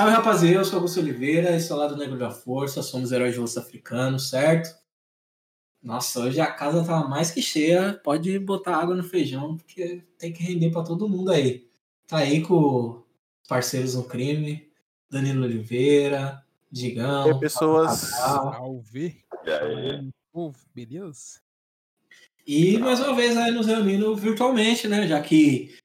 Salve rapaziada, eu sou Augusto Oliveira, esse é o lado negro da força, somos heróis de osso africano, certo? Nossa, hoje a casa tá mais que cheia, pode botar água no feijão, porque tem que render para todo mundo aí. Tá aí com parceiros no crime, Danilo Oliveira, Digão. Tem pessoas. Salve. E aí? Beleza? E mais uma vez aí nos reunindo virtualmente, né? Já que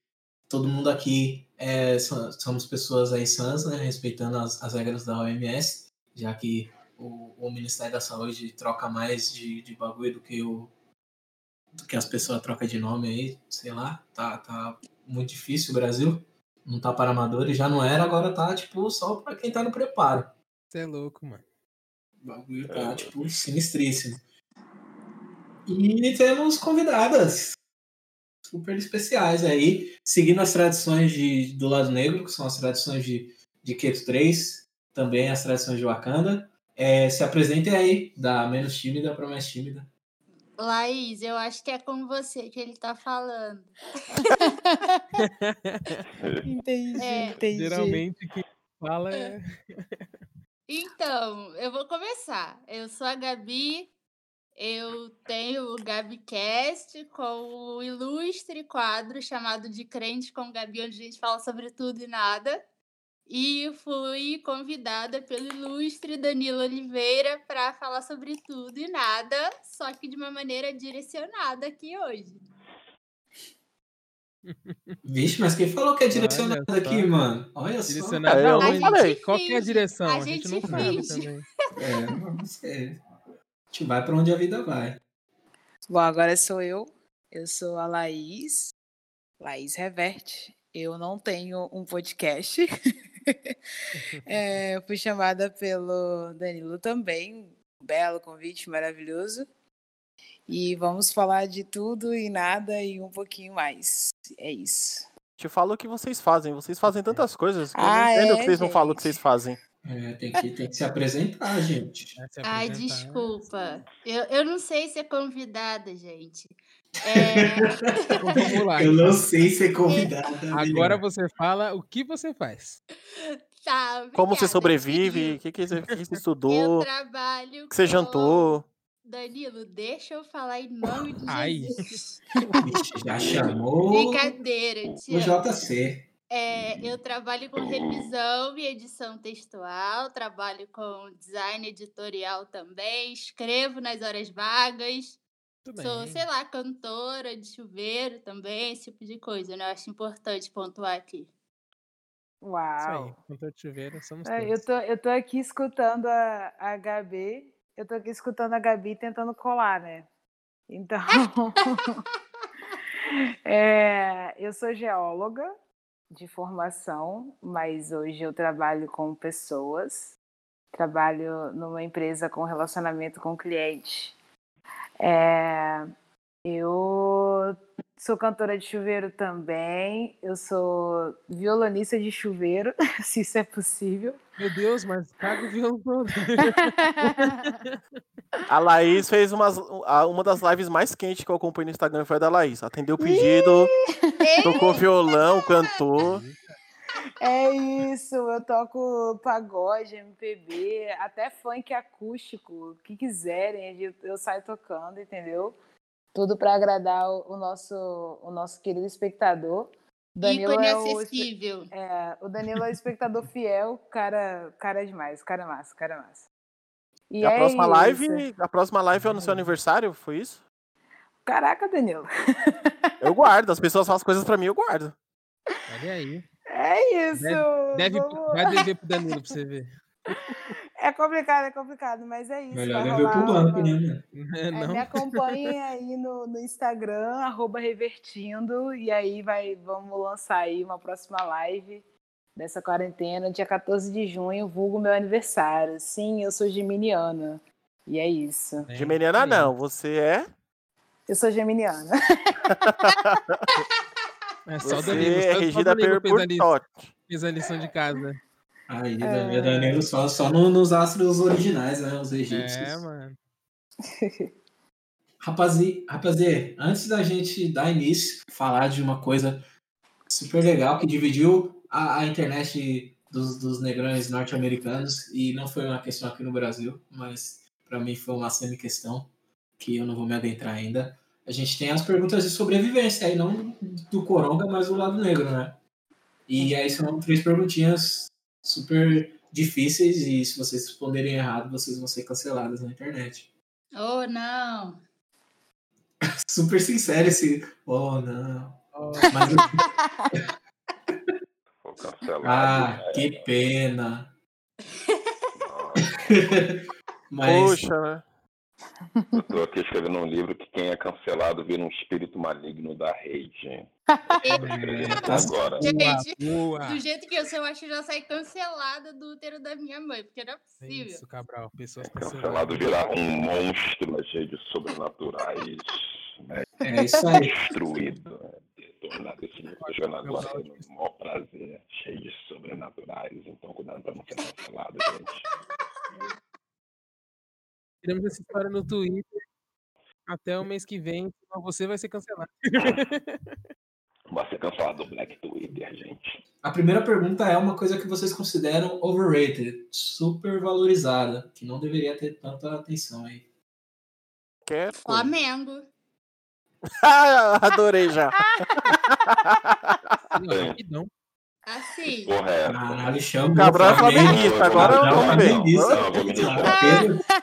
todo mundo aqui é, so- somos pessoas aí sãs, né? Respeitando as, as regras da OMS, já que o, o Ministério da Saúde troca mais de, de bagulho do que o do que as pessoas trocam de nome aí, sei lá, tá, tá muito difícil o Brasil. Não tá para amadores, já não era, agora tá tipo só para quem tá no preparo. Você é louco, mano. O bagulho tá, tipo, sinistríssimo. E temos convidadas super especiais aí, seguindo as tradições de, do lado negro, que são as tradições de, de Keto 3, também as tradições de Wakanda. É, se apresentem aí, da menos tímida para mais tímida. Laís, eu acho que é com você que ele tá falando. Entendi, É. entendi. Geralmente quem fala é. Então, eu vou começar. Eu sou a Gabi, eu tenho o GabiCast com o ilustre quadro chamado de Crente com Gabi, onde a gente fala sobre tudo e nada. E fui convidada pelo ilustre Danilo Oliveira para falar sobre tudo e nada, só que de uma maneira direcionada aqui hoje. Vixe, mas quem falou que é direcionado aqui, mano? Olha só. Direcionado É, aonde? Qual que é a finge, direção? a A gente não gente sabe finge. também. É, não sei. A gente vai para onde a vida vai. Bom, agora sou eu. Eu sou a Laís. Laís Reverte. Eu não tenho um podcast. É, eu fui chamada pelo Danilo também. Um belo convite, maravilhoso. E vamos falar de tudo e nada e um pouquinho mais. É isso. Te falo o que vocês fazem. Vocês fazem tantas coisas que eu não Ah, entendo o é, que vocês não falam o que gente? vocês fazem. É, tem, que, tem que se apresentar, gente. É, se Ai, apresentar. desculpa. Eu, eu não sei ser convidada, gente. É, Então vamos lá. Eu não então. sei ser convidada. Agora você fala o que você faz. tá, Como você sobrevive, o que, que, você, o que você Eu estudou, o trabalho que você com- jantou. Danilo, deixa eu falar em nome de Ai. Jesus. Já chamou Brincadeira, te o. JC. É, eu trabalho com revisão e edição textual, trabalho com design editorial também, escrevo nas horas vagas, sou, sei lá, cantora de chuveiro também, esse tipo de coisa, né? Eu acho importante pontuar aqui. Isso aí. Uau! Cantor de chuveiro, somos É, eu, tô, eu tô aqui escutando a, a Gabi. Eu tô aqui escutando a Gabi tentando colar, né? Então. é, eu sou geóloga de formação, mas hoje eu trabalho com pessoas. Trabalho numa empresa com relacionamento com cliente. É, eu sou cantora de chuveiro também. Eu sou violonista de chuveiro, se isso é possível. Meu Deus, mas caga o violão todo. A Laís fez umas, uma das lives mais quentes que eu acompanhei no Instagram foi a da Laís. Atendeu o pedido, tocou violão, cantou. É isso, eu toco pagode, MPB, até funk acústico, o que quiserem, eu saio tocando, entendeu? Tudo para agradar o, o nosso, o nosso querido espectador. Danilo Ícone é o, é, o Danilo é o espectador fiel, cara, cara demais, cara massa, cara massa. E E a é próxima isso. live, a próxima live é no seu aniversário, foi isso? Caraca, Danilo. Eu guardo, as pessoas fazem coisas pra mim, eu guardo. Olha aí. É isso. Deve, vamos- vai dever pro Danilo pra você ver. É complicado, é complicado, mas é isso. Melhor pro rolar banco, né, mano? É, É, não? me acompanhem aí no, no Instagram, arroba revertindo, e aí vai, vamos lançar aí uma próxima live dessa quarentena, dia 14 de junho, vulgo meu aniversário. Sim, eu sou geminiana. E é isso. É, Geminiana aí. não, você é. Eu sou geminiana. É só o Você Danilo. é regida Danilo por, Tote. fez a lição de casa. Aí, Danilo, Danilo só, só no- nos astros originais, né? Os egípcios. É, mano. Rapazi, rapaziê, antes da gente dar início, falar de uma coisa super legal que dividiu a, a internet dos, dos negrões norte-americanos e não foi uma questão aqui no Brasil, mas para mim foi uma semi-questão que eu não vou me adentrar ainda. A gente tem as perguntas de sobrevivência aí, não do coronga, mas do lado negro, né? E aí são três perguntinhas super difíceis e se vocês responderem errado, vocês vão ser cancelados na internet. Oh, não. Super sincero esse. Oh, não. Ó, Mas, ah, que pena. Mas Poxa, né? Eu tô aqui escrevendo um livro que quem é cancelado vira um espírito maligno da rede. É, Até agora. Gente, boa. do jeito que eu sou, eu acho que já saí cancelada do útero da minha mãe, porque não é É possível. isso, Cabral. Pessoas Cancelado virar um monstro cheio de sobrenaturais. Né? é isso aí. Destruído. né? Detonado. Esse jogando agora maior prazer. Cheio de sobrenaturais. Então cuidado pra não ser cancelado, gente. Tiramos essa história no Twitter. Até o mês que vem, senão você vai ser cancelado. Vai ser cancelado do Black Twitter, gente. A primeira pergunta é uma coisa que vocês consideram overrated, super valorizada, que não deveria ter tanta atenção aí. Coisa. Flamengo. Adorei já. Rapidão. Assim. Porra, é? Caralho, chama O Cabral é flamenguista, agora vamos ver. Não, me retirar. Ah,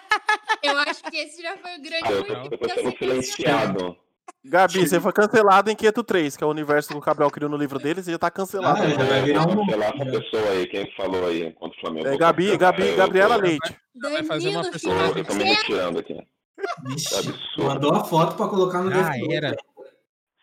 Eu acho que esse já foi o grande Ah, eu tô, eu tô sendo silenciado. Gabi, você foi cancelado em Quieto 3, que é o universo que o Cabral criou no livro dele, você já tá cancelado. Ah, já vai virar um- cancelar essa pessoa aí, quem falou aí contra o Flamengo. É Gabi. Gabi, Eu Gabriela tô- Leite. Vai fazer uma personagem eu tô me retirando aqui. Vixe, Absurdo. mandou a foto pra colocar no defensor. era.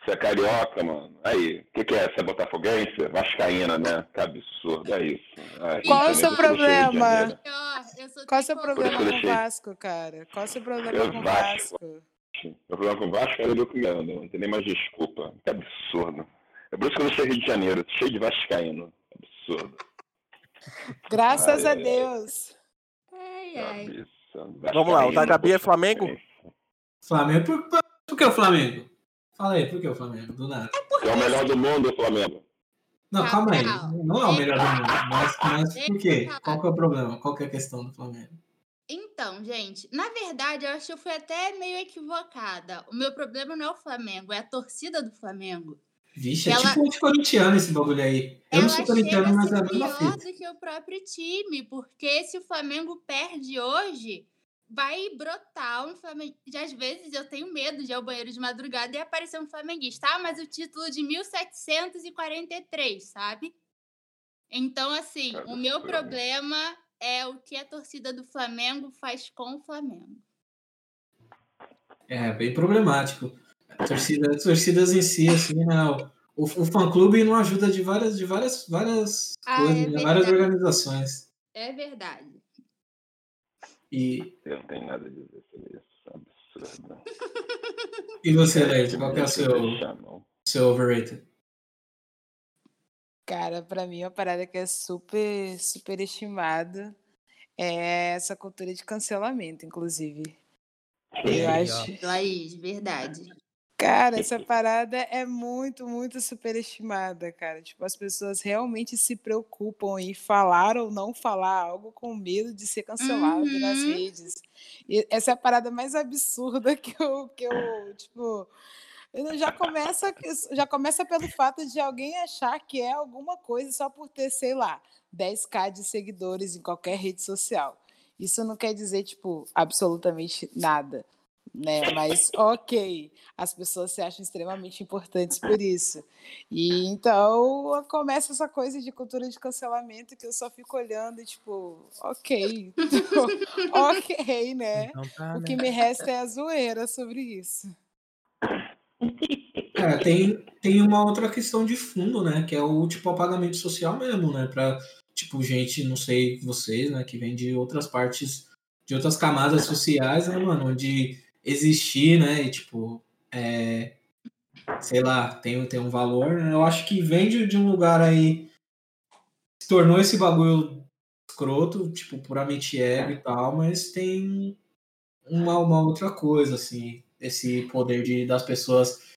Você é carioca, mano. Aí, o que, que é? Você é botafoguense? Vascaína, né? Que absurdo, é isso. Ai, Qual é o seu eu problema? Eu Qual é o seu tricolor. problema com o. Vasco, cara? Qual é o seu problema Eu com o Vasco. Vasco? Meu problema com o Vasco era eu criando, não tem nem mais desculpa. Que absurdo. É por isso que eu não sou Rio de Janeiro, cheio de vascaíno. Absurdo. Graças Ai, a. Deus. Ai, ai. Vamos lá, o da Gabi é. Flamengo? Flamengo, por, por, por que o Flamengo? Fala aí, por que o Flamengo? Do nada. É o melhor do mundo, o Flamengo. Não, calma aí. Não é o melhor do mundo. Mas, mas por quê? Qual que é o problema? Qual que é a questão do Flamengo? Então, gente, na verdade, eu acho que eu fui até meio equivocada. O meu problema não é o Flamengo, é a torcida do Flamengo. Vixe, é Ela- tipo anti-corintiano esse bagulho aí. Eu Ela não sou corintiano, mas é pior do que o próprio time, porque se o Flamengo perde hoje, vai brotar um Flamengo. Às vezes eu tenho medo de ir ao banheiro de madrugada e aparecer um flamenguista. Ah, mas o título de 1743, sabe? Então, assim, o meu problema é o que a torcida do Flamengo faz com o Flamengo. É, bem problemático. Torcida, torcidas em si, assim, né? O, o fã-clube não ajuda de várias, de várias, várias Ah, coisas, é várias verdade. organizações. É verdade. E, Eu não tenho nada a dizer sobre isso. Absurdo. e você, Leite, qual que é o seu, não. seu overrated? Cara, pra mim, uma parada que é super, super estimada é essa cultura de cancelamento, inclusive. Aí, Eu acho. Laís, verdade. Cara, essa parada é muito, muito superestimada, cara. Tipo, as pessoas realmente se preocupam em falar ou não falar algo com medo de ser cancelado nas Uhum. redes. E essa é a parada mais absurda que eu, que eu tipo, já começa, já começa pelo fato de alguém achar que é alguma coisa só por ter, sei lá, 10k de seguidores em qualquer rede social. Isso não quer dizer, tipo, absolutamente nada né? Mas ok, as pessoas se acham extremamente importantes por isso. E então começa essa coisa de cultura de cancelamento que eu só fico olhando e tipo, ok, ok, né? Então tá, O né? que me resta é a zoeira sobre isso. Cara, tem, tem uma outra questão de fundo, né? Que é o tipo apagamento social mesmo, né? Pra, tipo, gente, não sei vocês, né? Que vem de outras partes, de outras camadas sociais, né, mano? Onde existir, né? E, tipo, é, sei lá, tem, tem um valor, né? Eu acho que vem de, de um lugar aí. Se tornou esse bagulho escroto, tipo, puramente ego e tal, mas tem uma, uma outra coisa, assim. Esse poder de, das pessoas.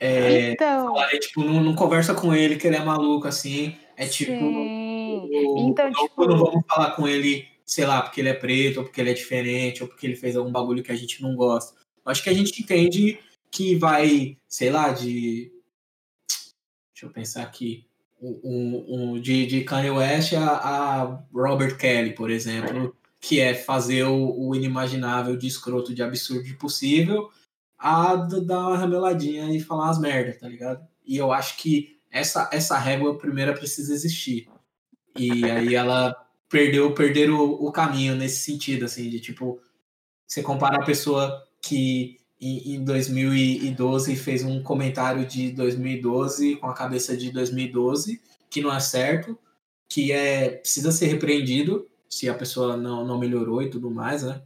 É, então, falarem, tipo, não, não conversa com ele, que ele é maluco, assim. É tipo. Então, ou, tipo- não vamos falar com ele, sei lá, porque ele é preto, ou porque ele é diferente, ou porque ele fez algum bagulho que a gente não gosta. Acho que a gente entende que vai, sei lá, de. Deixa eu pensar aqui. Um, um- um- de, de Kanye West a, a Robert Kelly, por exemplo, que é fazer o, o inimaginável de escroto, de absurdo de possível, a dar uma remeladinha e falar as merdas, tá ligado? E eu acho que essa, essa régua primeira precisa existir. E aí ela perdeu, perderam o, o caminho nesse sentido, assim, de tipo, você compara a pessoa que em, em 2012 fez um comentário de 2012 com a cabeça de 2012, que não é certo, que é precisa ser repreendido se a pessoa não, não melhorou e tudo mais, né?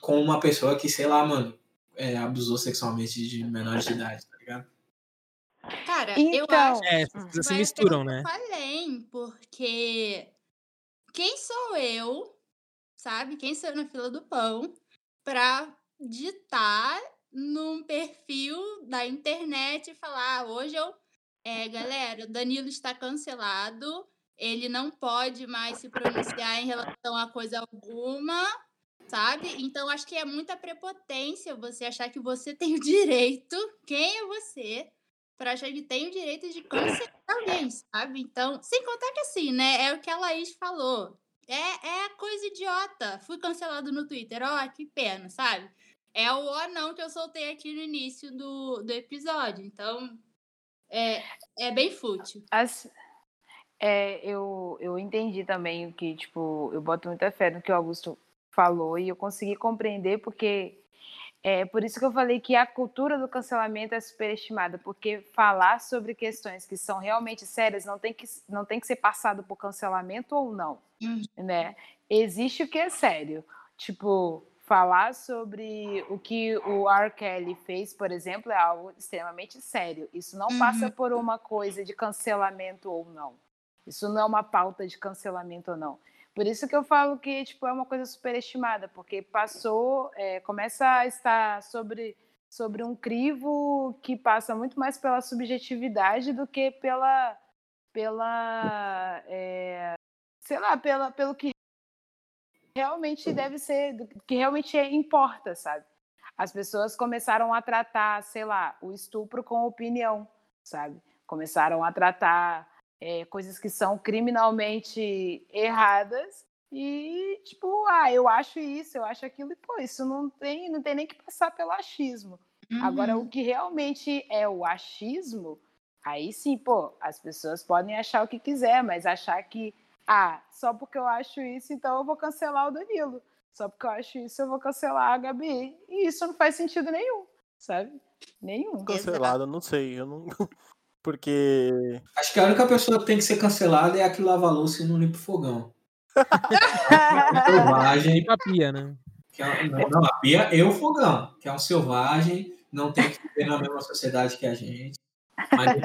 Com uma pessoa que, sei lá, mano, é, abusou sexualmente de menores de idade, tá ligado? Cara, eu Então, acho É, se misturam, né? além, porque quem sou eu, sabe? Quem sou eu na fila do pão pra ditar num perfil da internet e falar, "Ah, hoje eu, é, galera, o Danilo está cancelado, ele não pode mais se pronunciar em relação a coisa alguma, sabe? Então acho que é muita prepotência você achar que você tem o direito, quem é você, pra achar que tem o direito de cancelar alguém, sabe? Então, sem contar que assim, né? É o que a Laís falou. É, é coisa idiota. Fui cancelado no Twitter. Ó, que pena, sabe? É o ó não que eu soltei aqui no início do, do episódio. Então, é, é bem fútil. As- é, eu, eu entendi também o que, tipo, eu boto muita fé no que o Augusto falou e eu consegui compreender porque é por isso que eu falei que a cultura do cancelamento é superestimada, porque falar sobre questões que são realmente sérias não tem que, não tem que ser passado por cancelamento ou não, Uhum. né? Existe o que é sério, tipo, falar sobre o que o R. Kelly fez, por exemplo, é algo extremamente sério. Isso não passa Uhum. por uma coisa de cancelamento ou não. Isso não é uma pauta de cancelamento ou não. Por isso que eu falo que tipo, é uma coisa superestimada, porque passou, é, começa a estar sobre, sobre um crivo que passa muito mais pela subjetividade do que pela, pela é, sei lá, pela, pelo que realmente deve ser, que realmente importa, sabe? As pessoas começaram a tratar, sei lá, o estupro com opinião, sabe? Começaram a tratar é, coisas que são criminalmente erradas e tipo, ah, eu acho isso, eu acho aquilo e pô, isso não tem, não tem nem que passar pelo achismo. Agora, Uhum. o que realmente é o achismo, aí sim, pô, as pessoas podem achar o que quiser, mas achar que, ah, só porque eu acho isso, então eu vou cancelar o Danilo. Só porque eu acho isso, eu vou cancelar a Gabi. E isso não faz sentido nenhum, sabe? Nenhum. Cancelado, não sei. Eu não. Porque. Acho que a única pessoa que tem que ser cancelada é a que lava a louça e não limpa o fogão. Selvagem, Limpa a pia, né? que é, não, não, a pia e o fogão, que é um selvagem, não tem que viver na mesma sociedade que a gente. Mas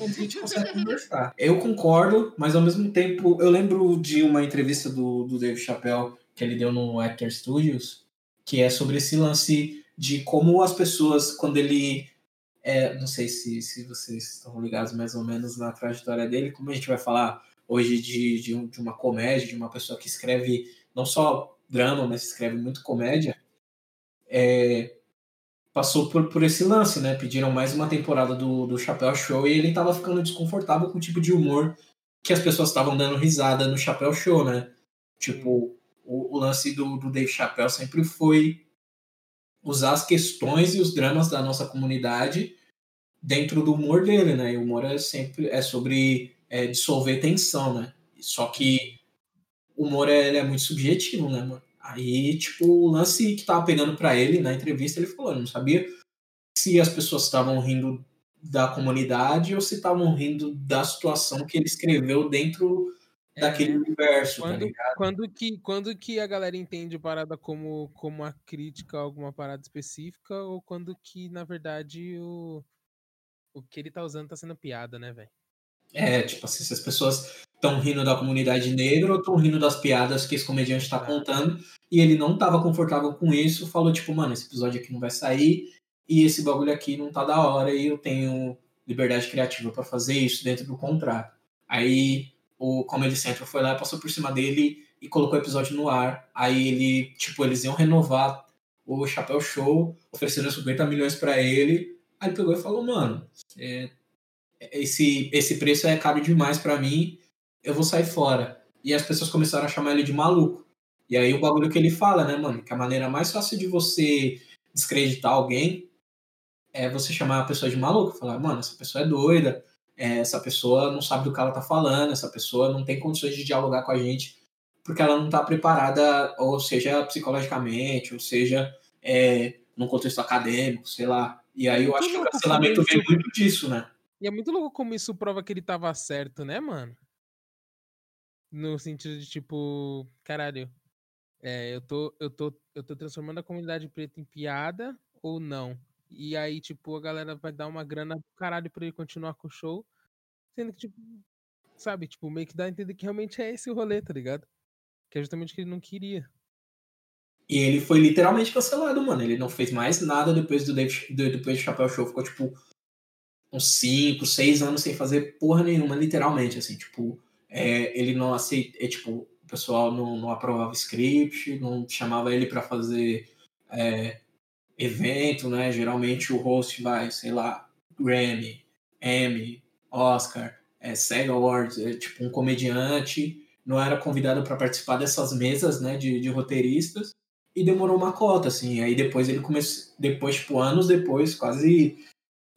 a gente consegue conversar. Eu concordo, mas ao mesmo tempo, eu lembro de uma entrevista do, do Dave Chappelle que ele deu no Actor Studios, que é sobre esse lance de como as pessoas, quando ele. É, não sei se, se vocês estão ligados mais ou menos na trajetória dele, como a gente vai falar hoje de, de, um- de uma comédia, de uma pessoa que escreve não só drama, mas escreve muito comédia, é, passou por, por esse lance, né? Pediram mais uma temporada do, do Chapéu Show e ele tava ficando desconfortável com o tipo de humor que as pessoas estavam dando risada no Chapéu Show, né? Tipo, o, o lance do, do Dave Chappelle sempre foi usar as questões e os dramas da nossa comunidade dentro do humor dele, né? E o humor é sempre é sobre é, dissolver tensão, né? Só que o humor é, é muito subjetivo, né, mano? Aí, tipo, o lance que tava pegando pra ele na entrevista, ele falou, não sabia se as pessoas estavam rindo da comunidade ou se estavam rindo da situação que ele escreveu dentro daquele É, universo, tá Quando, ligado? quando, que, quando que a galera entende parada como, como uma crítica a alguma parada específica ou quando que, na verdade, o, o que ele tá usando tá sendo piada, né, velho? É, tipo assim, se as pessoas estão rindo da comunidade negra ou estão rindo das piadas que esse comediante tá Ah. contando e ele não tava confortável com isso, falou tipo, mano, esse episódio aqui não vai sair e esse bagulho aqui não tá da hora e eu tenho liberdade criativa pra fazer isso dentro do contrato. Aí o Comedy Central foi lá, passou por cima dele e colocou o episódio no ar. Aí ele, tipo, eles iam renovar o Chapéu Show, ofereceram 50 milhões para ele. Aí ele pegou e falou, mano, é, esse, esse preço é caro demais para mim, eu vou sair fora. E as pessoas começaram a chamar ele de maluco. E aí o bagulho que ele fala, né, mano, que a maneira mais fácil de você descreditar alguém é você chamar a pessoa de maluco, falar, mano, essa pessoa é doida, é, essa pessoa não sabe do que ela tá falando, essa pessoa não tem condições de dialogar com a gente porque ela não tá preparada, ou seja, psicologicamente, ou seja, é, num contexto acadêmico, sei lá. E aí eu acho que o cancelamento vem muito disso, né? E é muito louco como isso prova que ele tava certo, né, mano? No sentido de, tipo, caralho, é, eu, tô, eu, tô, eu tô transformando a comunidade preta em piada ou não? E aí, tipo, a galera vai dar uma grana pro caralho pra ele continuar com o show. Sendo que, tipo, sabe, tipo, meio que dá a entender que realmente é esse o rolê, tá ligado? Que é justamente o que ele não queria. E ele foi literalmente cancelado, mano. Ele não fez mais nada depois do, David, depois do Chapéu Show. Ficou, tipo, uns 5, 6 anos sem fazer porra nenhuma, literalmente, assim, tipo, é, ele não aceita, é, tipo, o pessoal não, não aprovava script, não chamava ele para fazer é, evento, né, geralmente o host vai, sei lá, Grammy, Emmy, Oscar, é, SEG Awards, é, tipo, um comediante, não era convidado para participar dessas mesas, né, de, de roteiristas, e demorou uma cota, assim, aí depois ele começou, depois, tipo, anos depois, quase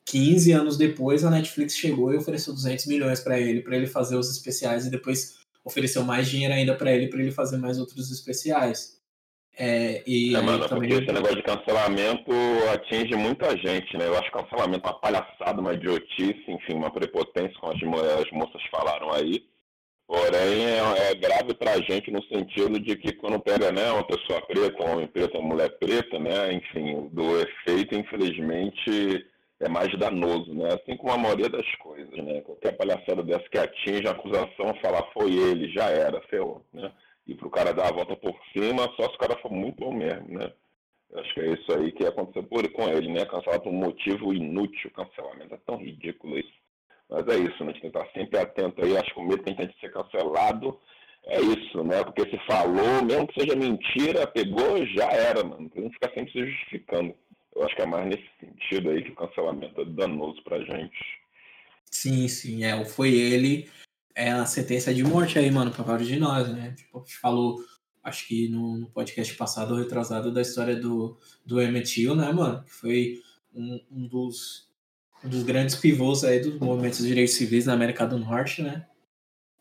15 anos depois, a Netflix chegou e ofereceu 200 milhões para ele, para ele fazer os especiais, e depois ofereceu mais dinheiro ainda para ele, para ele fazer mais outros especiais. É, e é, mano, também... porque esse negócio de cancelamento atinge muita gente, né? Eu acho que cancelamento é uma palhaçada, uma idiotice, enfim, uma prepotência, como as, as moças falaram aí. Porém, é, é grave pra gente no sentido de que quando pega né, uma pessoa preta, um homem preto, uma mulher preta, né? Enfim, do efeito, infelizmente, é mais danoso, né? Assim como a maioria das coisas, né? Qualquer palhaçada dessa que atinge a acusação, falar foi ele, já era, ferrou, né? E pro cara dar a volta por cima, só se o cara for muito bom mesmo, né? Eu acho que é isso aí que aconteceu por, com ele, né? Cancelado por um motivo inútil, cancelamento. É tão ridículo isso. Mas é isso, né? A gente tem que estar sempre atento aí. Acho que o medo que tem de ser cancelado é isso, né? Porque se falou, mesmo que seja mentira, pegou, já era, mano. A gente fica sempre se justificando. Eu acho que é mais nesse sentido aí que o cancelamento é danoso pra gente. Sim, sim, é. Foi ele, é a sentença de morte aí, mano, pra vários de nós, né? Tipo, a gente falou, acho que no, no podcast passado, retrasado, da história do, do Emmett Till, né, mano? Que foi um, um, dos, um dos grandes pivôs aí dos movimentos de direitos civis na América do Norte, né?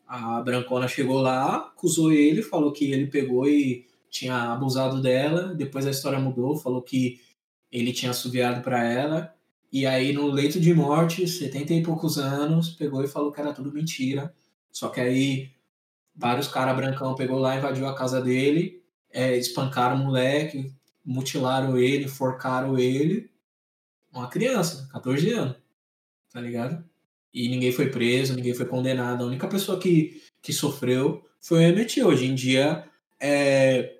A Brancona chegou lá, acusou ele, falou que ele pegou e tinha abusado dela, depois a história mudou, falou que ele tinha assoviado para ela, e aí no leito de morte, 70 e poucos anos, pegou e falou que era tudo mentira. Só que aí vários caras brancão pegou lá, invadiu a casa dele, é, espancaram o moleque, mutilaram ele, enforcaram ele. Uma criança, 14 anos, tá ligado? E ninguém foi preso, ninguém foi condenado. A única pessoa que, que sofreu foi o Emmett. Hoje em dia, é,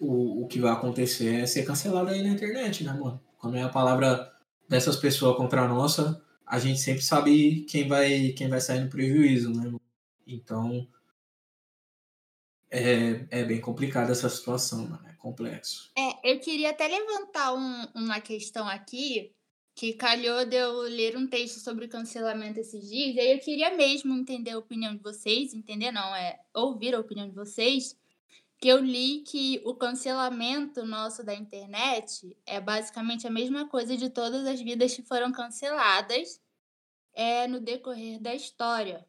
o, o que vai acontecer é ser cancelado aí na internet, né, mano? Quando é a palavra dessas pessoas contra a nossa, a gente sempre sabe quem vai, quem vai sair no prejuízo, né? Então, é, é bem complicada essa situação, mano. É complexo. É, eu queria até levantar um, uma questão aqui, que calhou de eu ler um texto sobre cancelamento esses dias, e aí eu queria mesmo entender a opinião de vocês, entender não, é ouvir a opinião de vocês, que eu li que o cancelamento nosso da internet é basicamente a mesma coisa de todas as vidas que foram canceladas é, no decorrer da história,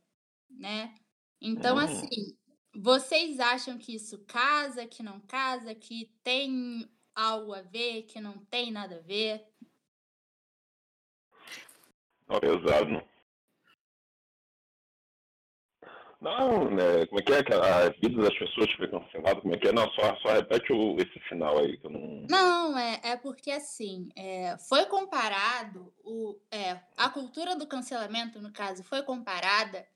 né? Então, Hum. assim, vocês acham que isso casa, que não casa, que tem algo a ver, que não tem nada a ver? Ó, pesado? Não, né? Como é que é que a vida das pessoas foi cancelada? Como é que é? Não, só, só repete o, esse final aí que eu não. Não, é, é porque assim, é, foi comparado o, é, a cultura do cancelamento, no caso, foi comparada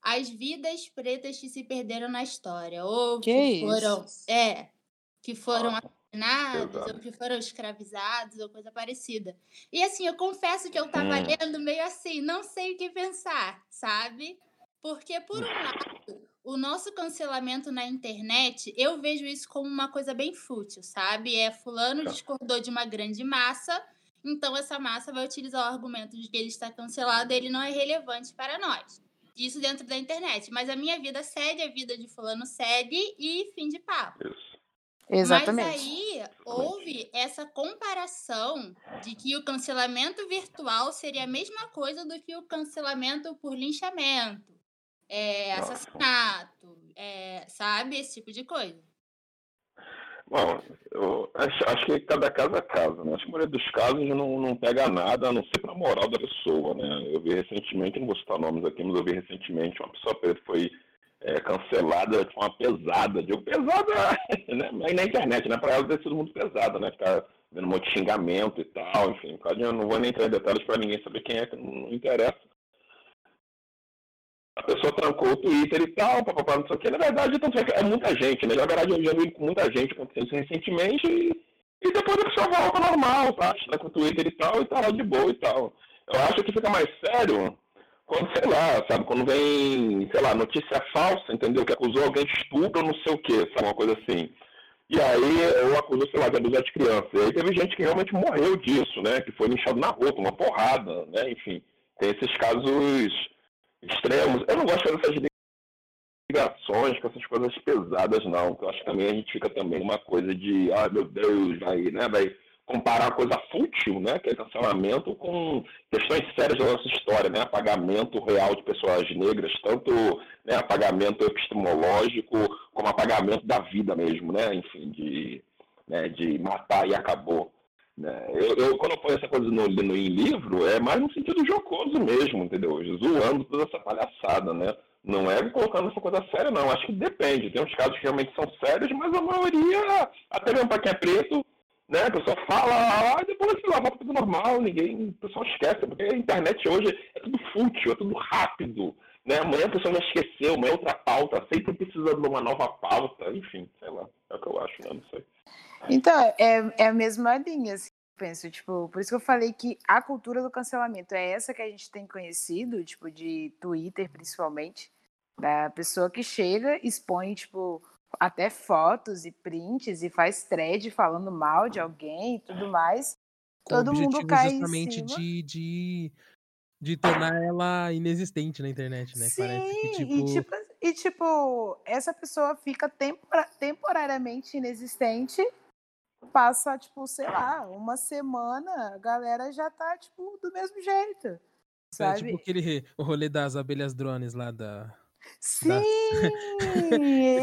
às vidas pretas que se perderam na história, ou Que que, isso? foram, é, que foram Ah, assassinados, ou que foram escravizados, ou coisa parecida. E assim, eu confesso que eu tava Hum. lendo meio assim, não sei o que pensar, sabe? Porque, por um lado, o nosso cancelamento na internet, eu vejo isso como uma coisa bem fútil, sabe? É fulano Tá. discordou de uma grande massa, então essa massa vai utilizar o argumento de que ele está cancelado e ele não é relevante para nós. Isso dentro da internet. Mas a minha vida segue, a vida de fulano segue e fim de papo. Isso. Exatamente. Mas aí houve essa comparação de que o cancelamento virtual seria a mesma coisa do que o cancelamento por linchamento, é, assassinato, é, sabe? Esse tipo de coisa. Bom, eu acho, acho que cada caso é caso, né? Acho que a maioria dos casos não, não pega nada, a não ser pra moral da pessoa, né? Eu vi recentemente, não vou citar nomes aqui, mas eu vi recentemente uma pessoa preta foi é, cancelada de forma pesada. Digo pesada, né? Mas na internet, né? Pra ela ter sido muito pesada, né? Ficar vendo um monte de xingamento e tal, enfim. Eu não vou nem entrar em detalhes pra ninguém saber quem é, que não interessa. A pessoa trancou o Twitter e tal, papapá, não sei o que. Na verdade, tanto é, muita gente, né? Na verdade, eu já vi com muita gente acontecendo isso recentemente e, e depois a pessoa volta normal, tá? Tá com o Twitter e tal, e tá lá de boa e tal. Eu acho que fica mais sério quando, sei lá, sabe, quando vem, sei lá, notícia falsa, entendeu? Que acusou alguém de estupro ou não sei o que, sabe, uma coisa assim. E aí eu acusou, sei lá, de abusar de criança. E aí teve gente que realmente morreu disso, né? Que foi linchado na rua, uma porrada, né? Enfim, tem esses casos extremos. Eu não gosto de fazer essas ligações com essas coisas pesadas, não. Eu acho que também a gente fica também numa coisa de, ah, meu Deus, vai, né? Vai comparar coisa fútil, né? Que é cancelamento com questões sérias da nossa história, né? Apagamento real de pessoas negras, tanto né, apagamento epistemológico como apagamento da vida mesmo, né? Enfim, de, né, de matar e acabou. Né? Eu, eu, quando eu ponho essa coisa no, no, em livro, é mais no sentido jocoso mesmo, entendeu? Zoando toda essa palhaçada, né? Não é colocando essa coisa séria, não. Acho que depende. Tem uns casos que realmente são sérios, mas a maioria, até mesmo para quem é preto, né? A pessoa fala, ah, depois sei lá, tudo normal, ninguém, o pessoal esquece, porque a internet hoje é tudo fútil, é tudo rápido. Né? Amanhã a pessoa já esqueceu, amanhã é outra pauta, sempre precisa de uma nova pauta, enfim, sei lá. É o que eu acho, né? Não sei. Então, é, é a mesma linha, assim, eu penso, tipo, por isso que eu falei que a cultura do cancelamento é essa que a gente tem conhecido, tipo, de Twitter, principalmente, da pessoa que chega, expõe, tipo, até fotos e prints e faz thread falando mal de alguém e tudo mais. Com Todo o mundo cai justamente em cima. de, de, de tornar ela inexistente na internet, né? Sim, Parece que, tipo, e, tipo, e tipo, essa pessoa fica tempora- temporariamente inexistente, passa, tipo, sei lá, uma semana, a galera já tá, tipo, do mesmo jeito, é sabe? tipo aquele o rolê das abelhas drones lá da. Sim,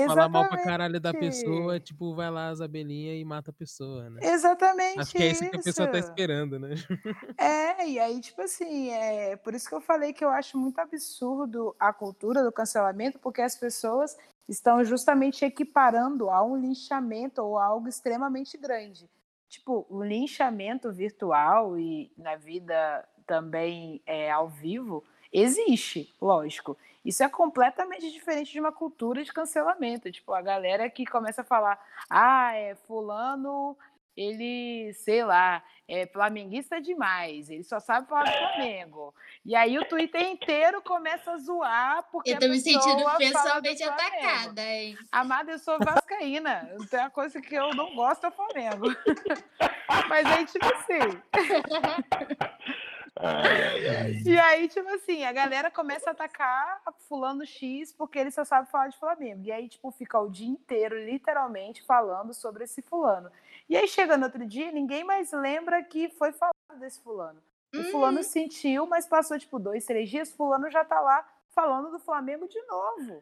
Falar mal pra caralho da pessoa, tipo, vai lá as abelhinhas e mata a pessoa, né? Exatamente Acho que é isso que a pessoa tá isso. esperando, né? É, e aí, tipo assim, é por isso que eu falei que eu acho muito absurdo a cultura do cancelamento, porque as pessoas estão justamente equiparando a um linchamento ou a algo extremamente grande. Tipo, o linchamento virtual e na vida também é, ao vivo existe, lógico. Isso é completamente diferente de uma cultura de cancelamento. Tipo, a galera que começa a falar, ah, é fulano, ele, sei lá, é flamenguista demais, ele só sabe falar Flamengo. E aí o Twitter inteiro começa a zoar porque Eu a tô me sentindo pessoalmente atacada, hein? Amada, eu sou vascaína. Tem uma coisa que eu não gosto é o Flamengo. Mas aí, tipo assim, Ai, ai, ai. E aí, tipo assim, a galera começa a atacar fulano X porque ele só sabe falar de Flamengo. E aí, tipo, fica o dia inteiro, literalmente, falando sobre esse fulano. E aí, chega no outro dia, ninguém mais lembra que foi falado desse fulano. O fulano sentiu, mas passou, tipo, dois, três dias, fulano já tá lá falando do Flamengo de novo.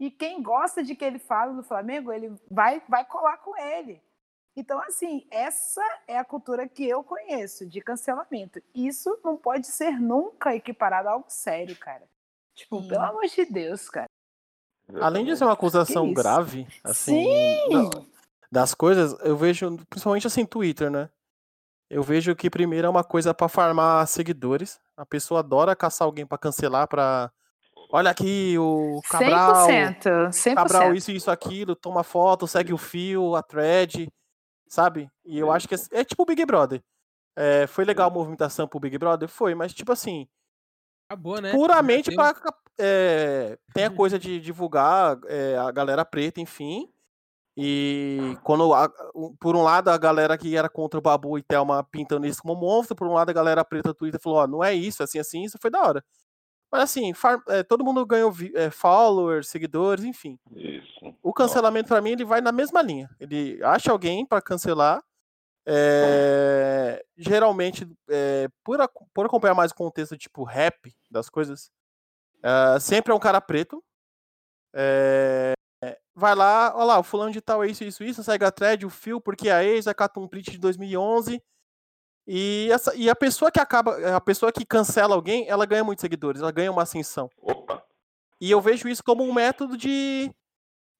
E quem gosta de que ele fale do Flamengo, ele vai, vai colar com ele. Então, assim, essa é a cultura que eu conheço de cancelamento. Isso não pode ser nunca equiparado a algo sério, cara. Tipo, Sim. pelo amor de Deus, cara. Além de ser uma acusação grave, assim, Sim! não, das coisas, eu vejo, principalmente assim, Twitter, né? Eu vejo que primeiro é uma coisa pra farmar seguidores. A pessoa adora caçar alguém pra cancelar, pra. Olha aqui, o Cabral. 100%. 100%. Cabral, isso, isso, aquilo, toma foto, segue o fio, a thread, sabe? E eu acho que é, é tipo o Big Brother. É, foi legal a movimentação pro Big Brother? Foi, mas tipo assim, Acabou, né? puramente pra. é, tem a coisa de divulgar é, a galera preta, enfim. E quando, a- por um lado, a galera que era contra o Babu e Thelma pintando isso como monstro, por um lado, a galera preta do Twitter falou: Ó, não é isso, assim, assim, isso foi da hora. Mas assim, far- é, todo mundo ganhou é, followers, seguidores, enfim. Isso. O cancelamento, pra mim, ele vai na mesma linha. Ele acha alguém pra cancelar. é, geralmente, é, por, por acompanhar mais o contexto tipo rap das coisas, é, sempre é um cara preto. É, vai lá, olha lá, o fulano de tal é isso, isso, isso, segue a thread, o fio, porque a ex, acata um print de 2011. E, essa, e a pessoa que acaba, a pessoa que cancela alguém, ela ganha muitos seguidores, ela ganha uma ascensão. Opa. E eu vejo isso como um método de,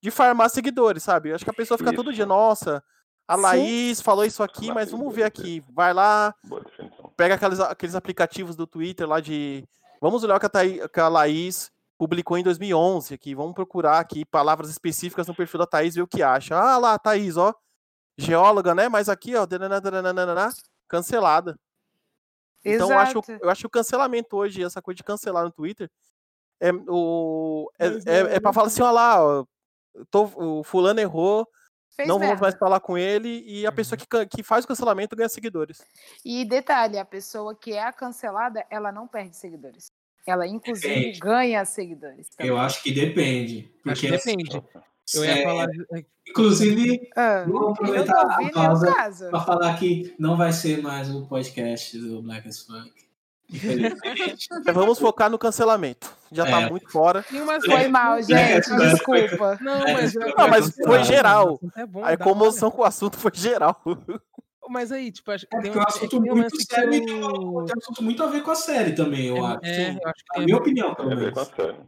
de farmar seguidores, sabe? Eu acho que a pessoa fica todo dia, Isso. nossa, a Sim. Laís falou isso aqui, mas vamos ver aqui. Vai lá, pega aqueles, aqueles aplicativos do Twitter lá de. Vamos olhar o que a, Thaí- que a Laís publicou em 2011 aqui. Vamos procurar aqui palavras específicas no perfil da Thaís ver o que acha. Ah lá, Thaís, ó. Geóloga, né? Mas aqui, ó, dananã, dananã, cancelada. Então eu acho, Exato. eu acho que o cancelamento hoje, essa coisa de cancelar no Twitter, é, o, é, é, é é pra falar assim, ó lá, ó, tô, o fulano errou, Fez não vamos mais falar com ele, e a pessoa Uhum. que, can- que faz o cancelamento ganha seguidores. E detalhe, a pessoa que é a cancelada, ela não perde seguidores. Ela, inclusive, Depende. ganha seguidores. também. Eu acho que depende. Acho que Porque, assim, depende. Eu ia é, falar. inclusive, Ah, vou aproveitar a pausa caso. para falar que não vai ser mais um podcast do Black as Funk. Mas Vamos focar no cancelamento. Já tá É. muito fora. Umas Foi mal, gente. É, Desculpa. Não, É, mas, é- Não, mas é foi geral. É bom, A hora. comoção com o assunto foi geral. Mas aí, tipo, acho, É tem um, é é que assunto tem muito que sério eu- tem um, assunto muito a ver com a série também, eu acho. É, Sim. eu acho que a minha opinião, pelo a ver com a menos. série.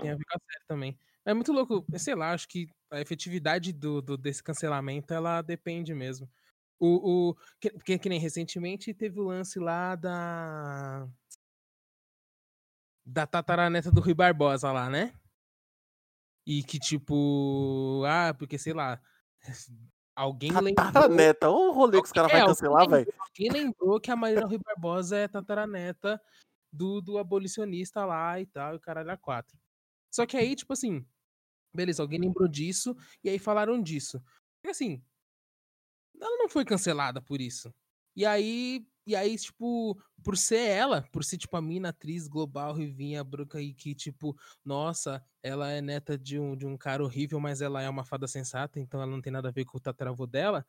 tem a ver com a série também. É muito louco, sei lá, acho que a efetividade do, do- desse cancelamento, ela depende mesmo. O, o, que, que, que nem recentemente teve o lance lá da. Da tataraneta do Rui Barbosa lá, né? E que tipo. Ah, porque sei lá. Alguém lembrou. Tataraneta, ô rolê que os caras É, vão cancelar, velho. Alguém lembrou que a Marina Rui Barbosa é tataraneta do, do abolicionista lá e tal, e o caralho a quatro. Só que aí, tipo assim, beleza, alguém lembrou disso, e aí falaram disso. E assim, ela não foi cancelada por isso. E aí, e aí, tipo, por ser ela, por ser, tipo, a mina atriz global, Rivinha Branca, e que, tipo, nossa, ela é neta de um, de um cara horrível, mas ela é uma fada sensata, então ela não tem nada a ver com o tataravô dela.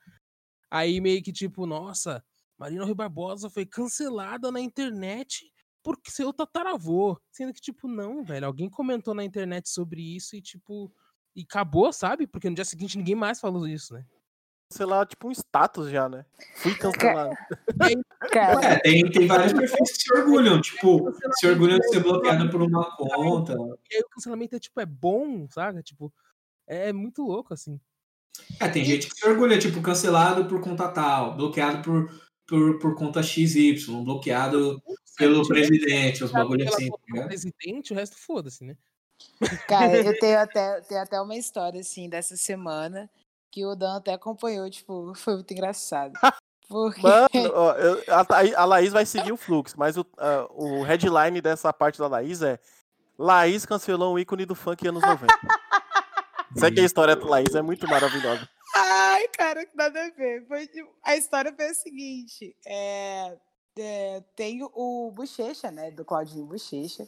Aí meio que, tipo, nossa, Marina Rui Barbosa foi cancelada na internet por seu tataravô. Sendo que, tipo, não, velho. Alguém comentou na internet sobre isso e, tipo. E acabou, sabe? Porque no dia seguinte ninguém mais falou isso, né? Cancelar, tipo, um status já, né? Fui cancelado. Cara, É, tem, tem vários perfis que se orgulham, tipo, se orgulham de ser bloqueado por uma conta. E aí o cancelamento é, tipo, é bom, sabe? Tipo, é muito louco, assim. É, tem gente que se orgulha, tipo, cancelado por conta tal, bloqueado por, por, por conta XY, bloqueado pelo Tipo, presidente, os bagulho pela assim, tá presidente, o resto foda-se, né? cara, eu tenho até, tenho até uma história, assim, dessa semana, que o Dan até acompanhou, tipo, foi muito engraçado. Porque... Mano, ó, eu- a, a Laís vai seguir o fluxo, mas o, ah, o headline dessa parte da Laís é Laís cancelou um ícone do funk anos 90. Segue a história da Laís, é muito maravilhosa. Ai, cara, que nada a ver. Foi, a história foi a seguinte: é, é, tem o Bochecha, né? Do Claudinho Bochecha.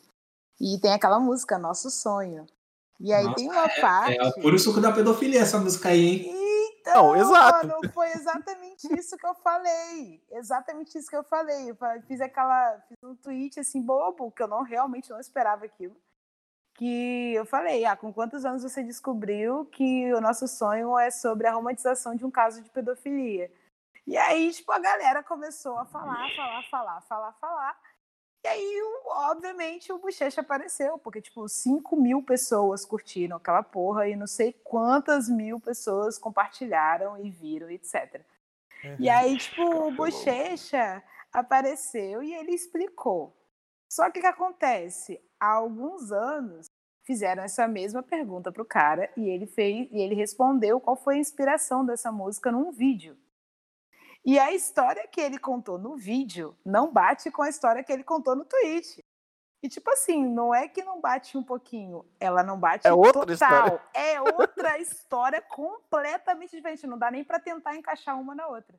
E tem aquela música, Nosso Sonho. E aí Nossa, tem uma parte. É o puro suco da pedofilia essa música aí, hein? Então, Não, exato. mano, foi exatamente isso que eu falei. Exatamente isso que eu falei. Eu fiz aquela. Fiz um tweet assim, bobo, que eu não realmente não esperava aquilo. Que eu falei, ah, com quantos anos você descobriu que o nosso sonho é sobre a romantização de um caso de pedofilia? E aí, tipo, a galera começou a falar, falar, falar, falar, falar. E aí, obviamente, o Bochecha apareceu, porque, tipo, 5 mil pessoas curtiram aquela porra e não sei quantas mil pessoas compartilharam e viram, etc. E aí, tipo, o. Bochecha apareceu e ele explicou. Só que o que acontece? Há alguns anos fizeram essa mesma pergunta pro cara e ele fez e ele respondeu qual foi a inspiração dessa música num vídeo. E a história que ele contou no vídeo não bate com a história que ele contou no tweet. E tipo assim, não é que não bate um pouquinho, ela não bate É outra total. história. É outra história completamente diferente. Não dá nem pra tentar encaixar uma na outra.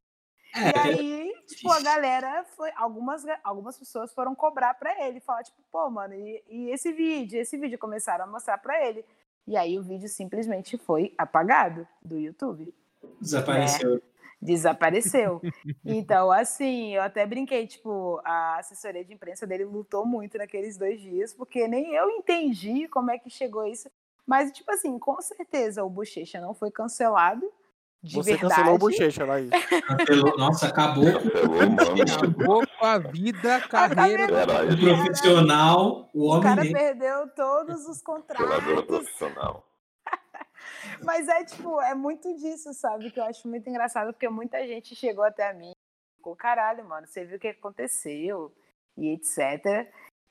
E É, aí, tipo, a galera foi. Algumas, algumas pessoas foram cobrar pra ele, falar, tipo, pô, mano, e, e esse vídeo? Esse vídeo começaram a mostrar pra ele. E aí o vídeo simplesmente foi apagado do YouTube. desapareceu. Desapareceu. Então, assim, eu até brinquei, tipo, a assessoria de imprensa dele lutou muito naqueles dois dias, porque nem eu entendi como é que chegou isso. Mas, tipo assim, com certeza o Bochecha não foi cancelado. De Você verdade. cancelou o bochecha, Laís. Cancelou- Nossa, acabou Cancelou. Acabou com a vida, a carreira. O profissional, o O homem cara dele. perdeu todos os contratos. profissional. Mas é tipo, é muito disso, sabe? Que eu acho muito engraçado, porque muita gente chegou até mim e ficou, caralho, mano, você viu o que aconteceu e etc.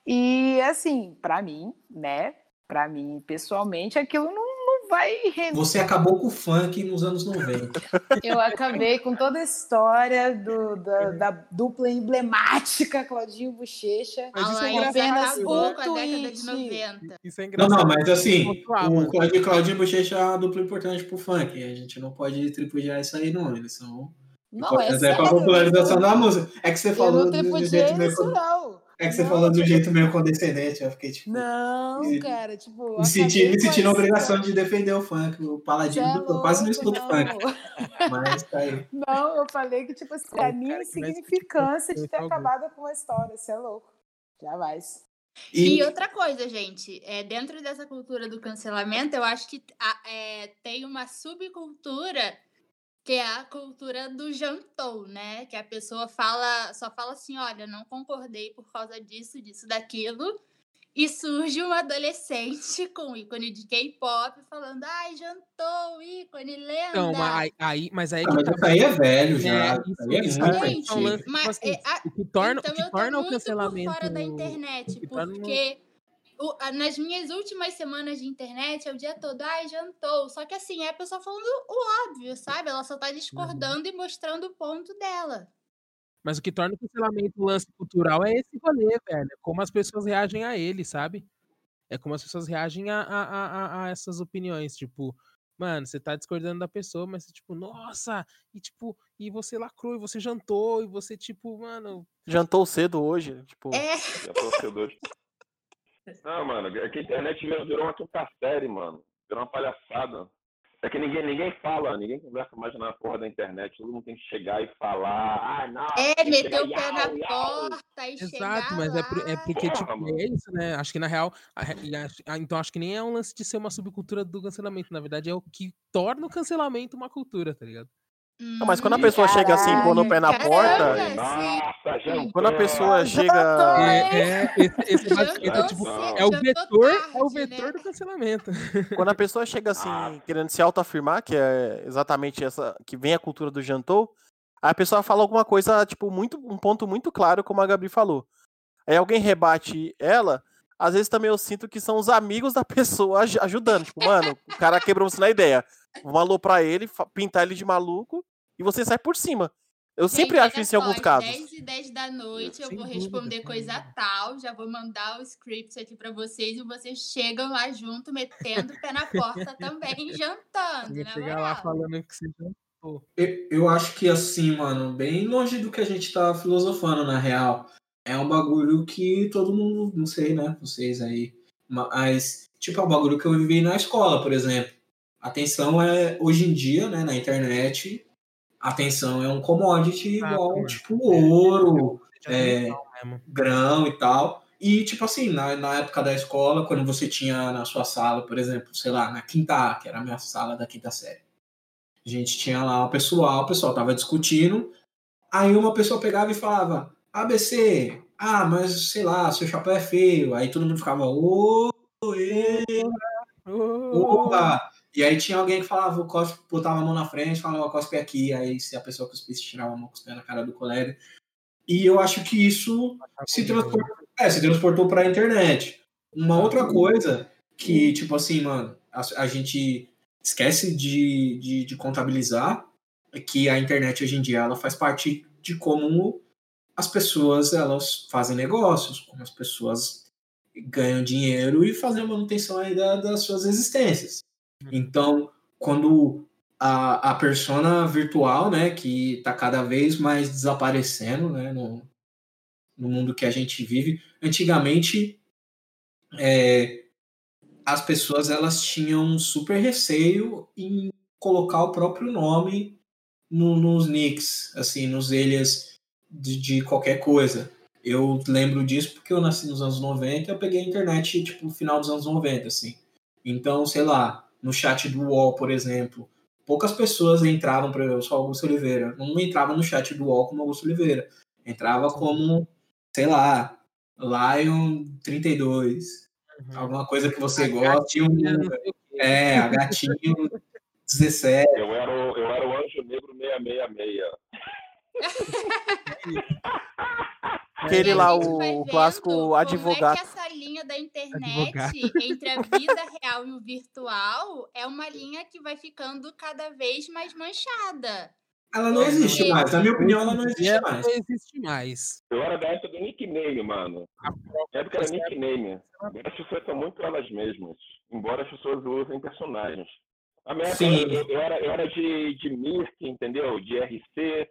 E assim, pra mim, né? Pra mim, pessoalmente, aquilo não vai render. Você acabou com o funk nos anos 90. Eu acabei com toda a história do, da, da dupla emblemática Claudinho Bochecha. Mas isso A é Laís apenas engraçado. acabou um com a década de tweet. 90. Isso é Não, engraçado. não, mas assim, Pontuar, o. Claudinho, Claudinho Bochecha é uma dupla importante pro funk. A gente não pode tripudiar isso aí, não. Eles são Não, é aí pra popularização da música. É que você Eu falou não do, do tripudiei isso, não. É que você Não, falou do jeito meio condescendente. Eu fiquei tipo. Não, Me- cara, tipo. Me senti, me senti na essa- obrigação de defender o funk. O Paladino, é eu quase não louco, escuto não. funk, mas tá aí. Não, eu falei que, tipo assim, a minha insignificância de ter acabado com a história, você é louco. Jamais. E E, outra coisa, gente, é, dentro dessa cultura do cancelamento, eu acho que a- é, tem uma subcultura que é a cultura do jantou, né? Que a pessoa fala, só fala assim, olha, não concordei por causa disso, disso, daquilo. E surge um adolescente com ícone de K-pop falando, ai, jantou, ícone, lenda. Então, mas aí, mas aí ah, que mas tá. isso aí é velho já. É, isso é é- Gente, é tipo mas assim, é, a- o que torna, então o que eu tô torna o muito cancelamento. por fora da internet, o- porque o- nas minhas últimas semanas de internet é o dia todo, ai, jantou. Só que assim, é a pessoa falando o óbvio, sabe? Ela só tá discordando e mostrando o ponto dela. Mas o que torna o cancelamento um lance cultural é esse rolê, velho. É como as pessoas reagem a ele, sabe? É como as pessoas reagem a, a, a, a- essas opiniões. Tipo, mano, você tá discordando da pessoa, mas você, tipo, nossa, e tipo, e você lacrou, e você jantou, e você, tipo, mano. Jantou cedo hoje, tipo. É, É torcedor. Não, mano, é que a internet virou virou uma quinta série, mano. Virou uma palhaçada. É que ninguém, ninguém fala, ninguém conversa mais na porra da internet. Todo mundo tem que chegar e falar. Ah, não. é meter o pé na iau. porta e Exato, chegar mas é, por- é lá. porque, Porra, tipo, mano. é isso, né? Acho que na real. ah, então acho que nem é um lance de ser uma subcultura do cancelamento. Na verdade, é o que torna o cancelamento uma cultura, tá ligado? Não, mas quando a pessoa chega assim, pondo o pé na porta, sim. Nossa, jantou. quando a pessoa chega. É, é, esse, esse é tipo, é o vetor, é o vetor né? do cancelamento. Quando a pessoa chega assim, Ah. querendo se autoafirmar, que é exatamente essa. que vem a cultura do jantou, a pessoa fala alguma coisa, tipo, muito, um ponto muito claro, como a Gabi falou. Aí alguém rebate ela, às vezes também eu sinto que são os amigos da pessoa aj- ajudando. Tipo, mano, o cara quebrou você na ideia. Vamos aloprar ele, fa- pintar ele de maluco e você sai por cima. Eu sempre Gente, acho olha isso em alguns casos. Às 10 e 10 da noite eu Sem vou dúvida, responder sem coisa dúvida. tal, já vou mandar o script aqui pra vocês e vocês chegam lá junto, metendo o pé na porta também, jantando, na chegar lá falando que você jantou. Eu, eu acho que assim, mano, bem longe do que a gente tá filosofando, na real. É um bagulho que todo mundo, não sei, né? Vocês aí. Mas, tipo, é um bagulho que eu vivi na escola, por exemplo. Atenção é, hoje em dia, né, na internet, atenção é um commodity Ah, igual, mano. tipo, ouro, É, mesmo. grão e tal. E, tipo assim, na, na época da escola, quando você tinha na sua sala, por exemplo, sei lá, na quinta A, que era a minha sala da quinta série, a gente tinha lá o pessoal, o pessoal tava discutindo, aí uma pessoa pegava e falava, ABC, ah, mas sei lá, seu chapéu é feio. Aí todo mundo ficava, ô, opa! E aí tinha alguém que falava, o cospe, botava a mão na frente, falava, cospe aqui. Aí se a pessoa cuspisse, tirava a mão cuspindo na cara do colega. E eu acho que isso se transportou, é, se transportou para a internet. Uma outra coisa que, tipo assim, mano, a, a gente esquece de, de, de contabilizar é que a internet hoje em dia ela faz parte de como as pessoas elas fazem negócios, como as pessoas ganham dinheiro e fazem a manutenção aí da, das suas existências. Uhum. Então, quando a, a persona virtual, né, que está cada vez mais desaparecendo, né, no, no mundo que a gente vive, antigamente é, as pessoas elas tinham um super receio em colocar o próprio nome no, nos nicks, assim, nos elias de, de, qualquer coisa. Eu lembro disso porque eu nasci nos anos 90 eu peguei a internet, tipo, no final dos anos 90, assim. Então, sei lá, no chat do UOL, por exemplo, poucas pessoas entravam, para eu sou Augusto Oliveira, não entrava no chat do UOL como Augusto Oliveira. Entrava como, sei lá, Lion 32, uhum. alguma coisa que você a gosta. Um, é, a gatinho 17. Eu era, o, eu era o Anjo Negro 666. Aquele lá, o, o clássico advogado. Como é que essa linha da internet advogado. entre a vida real e o virtual é uma linha que vai ficando cada vez mais manchada. Ela não existe mais, na minha opinião, ela não existe mais. Não existe mais. Eu era da época do nickname, mano. A época era nickname. Agora as pessoas são muito elas mesmas, embora as pessoas usem personagens. A minha época, eu, eu, era, eu era de, de Mirk, entendeu? De RC,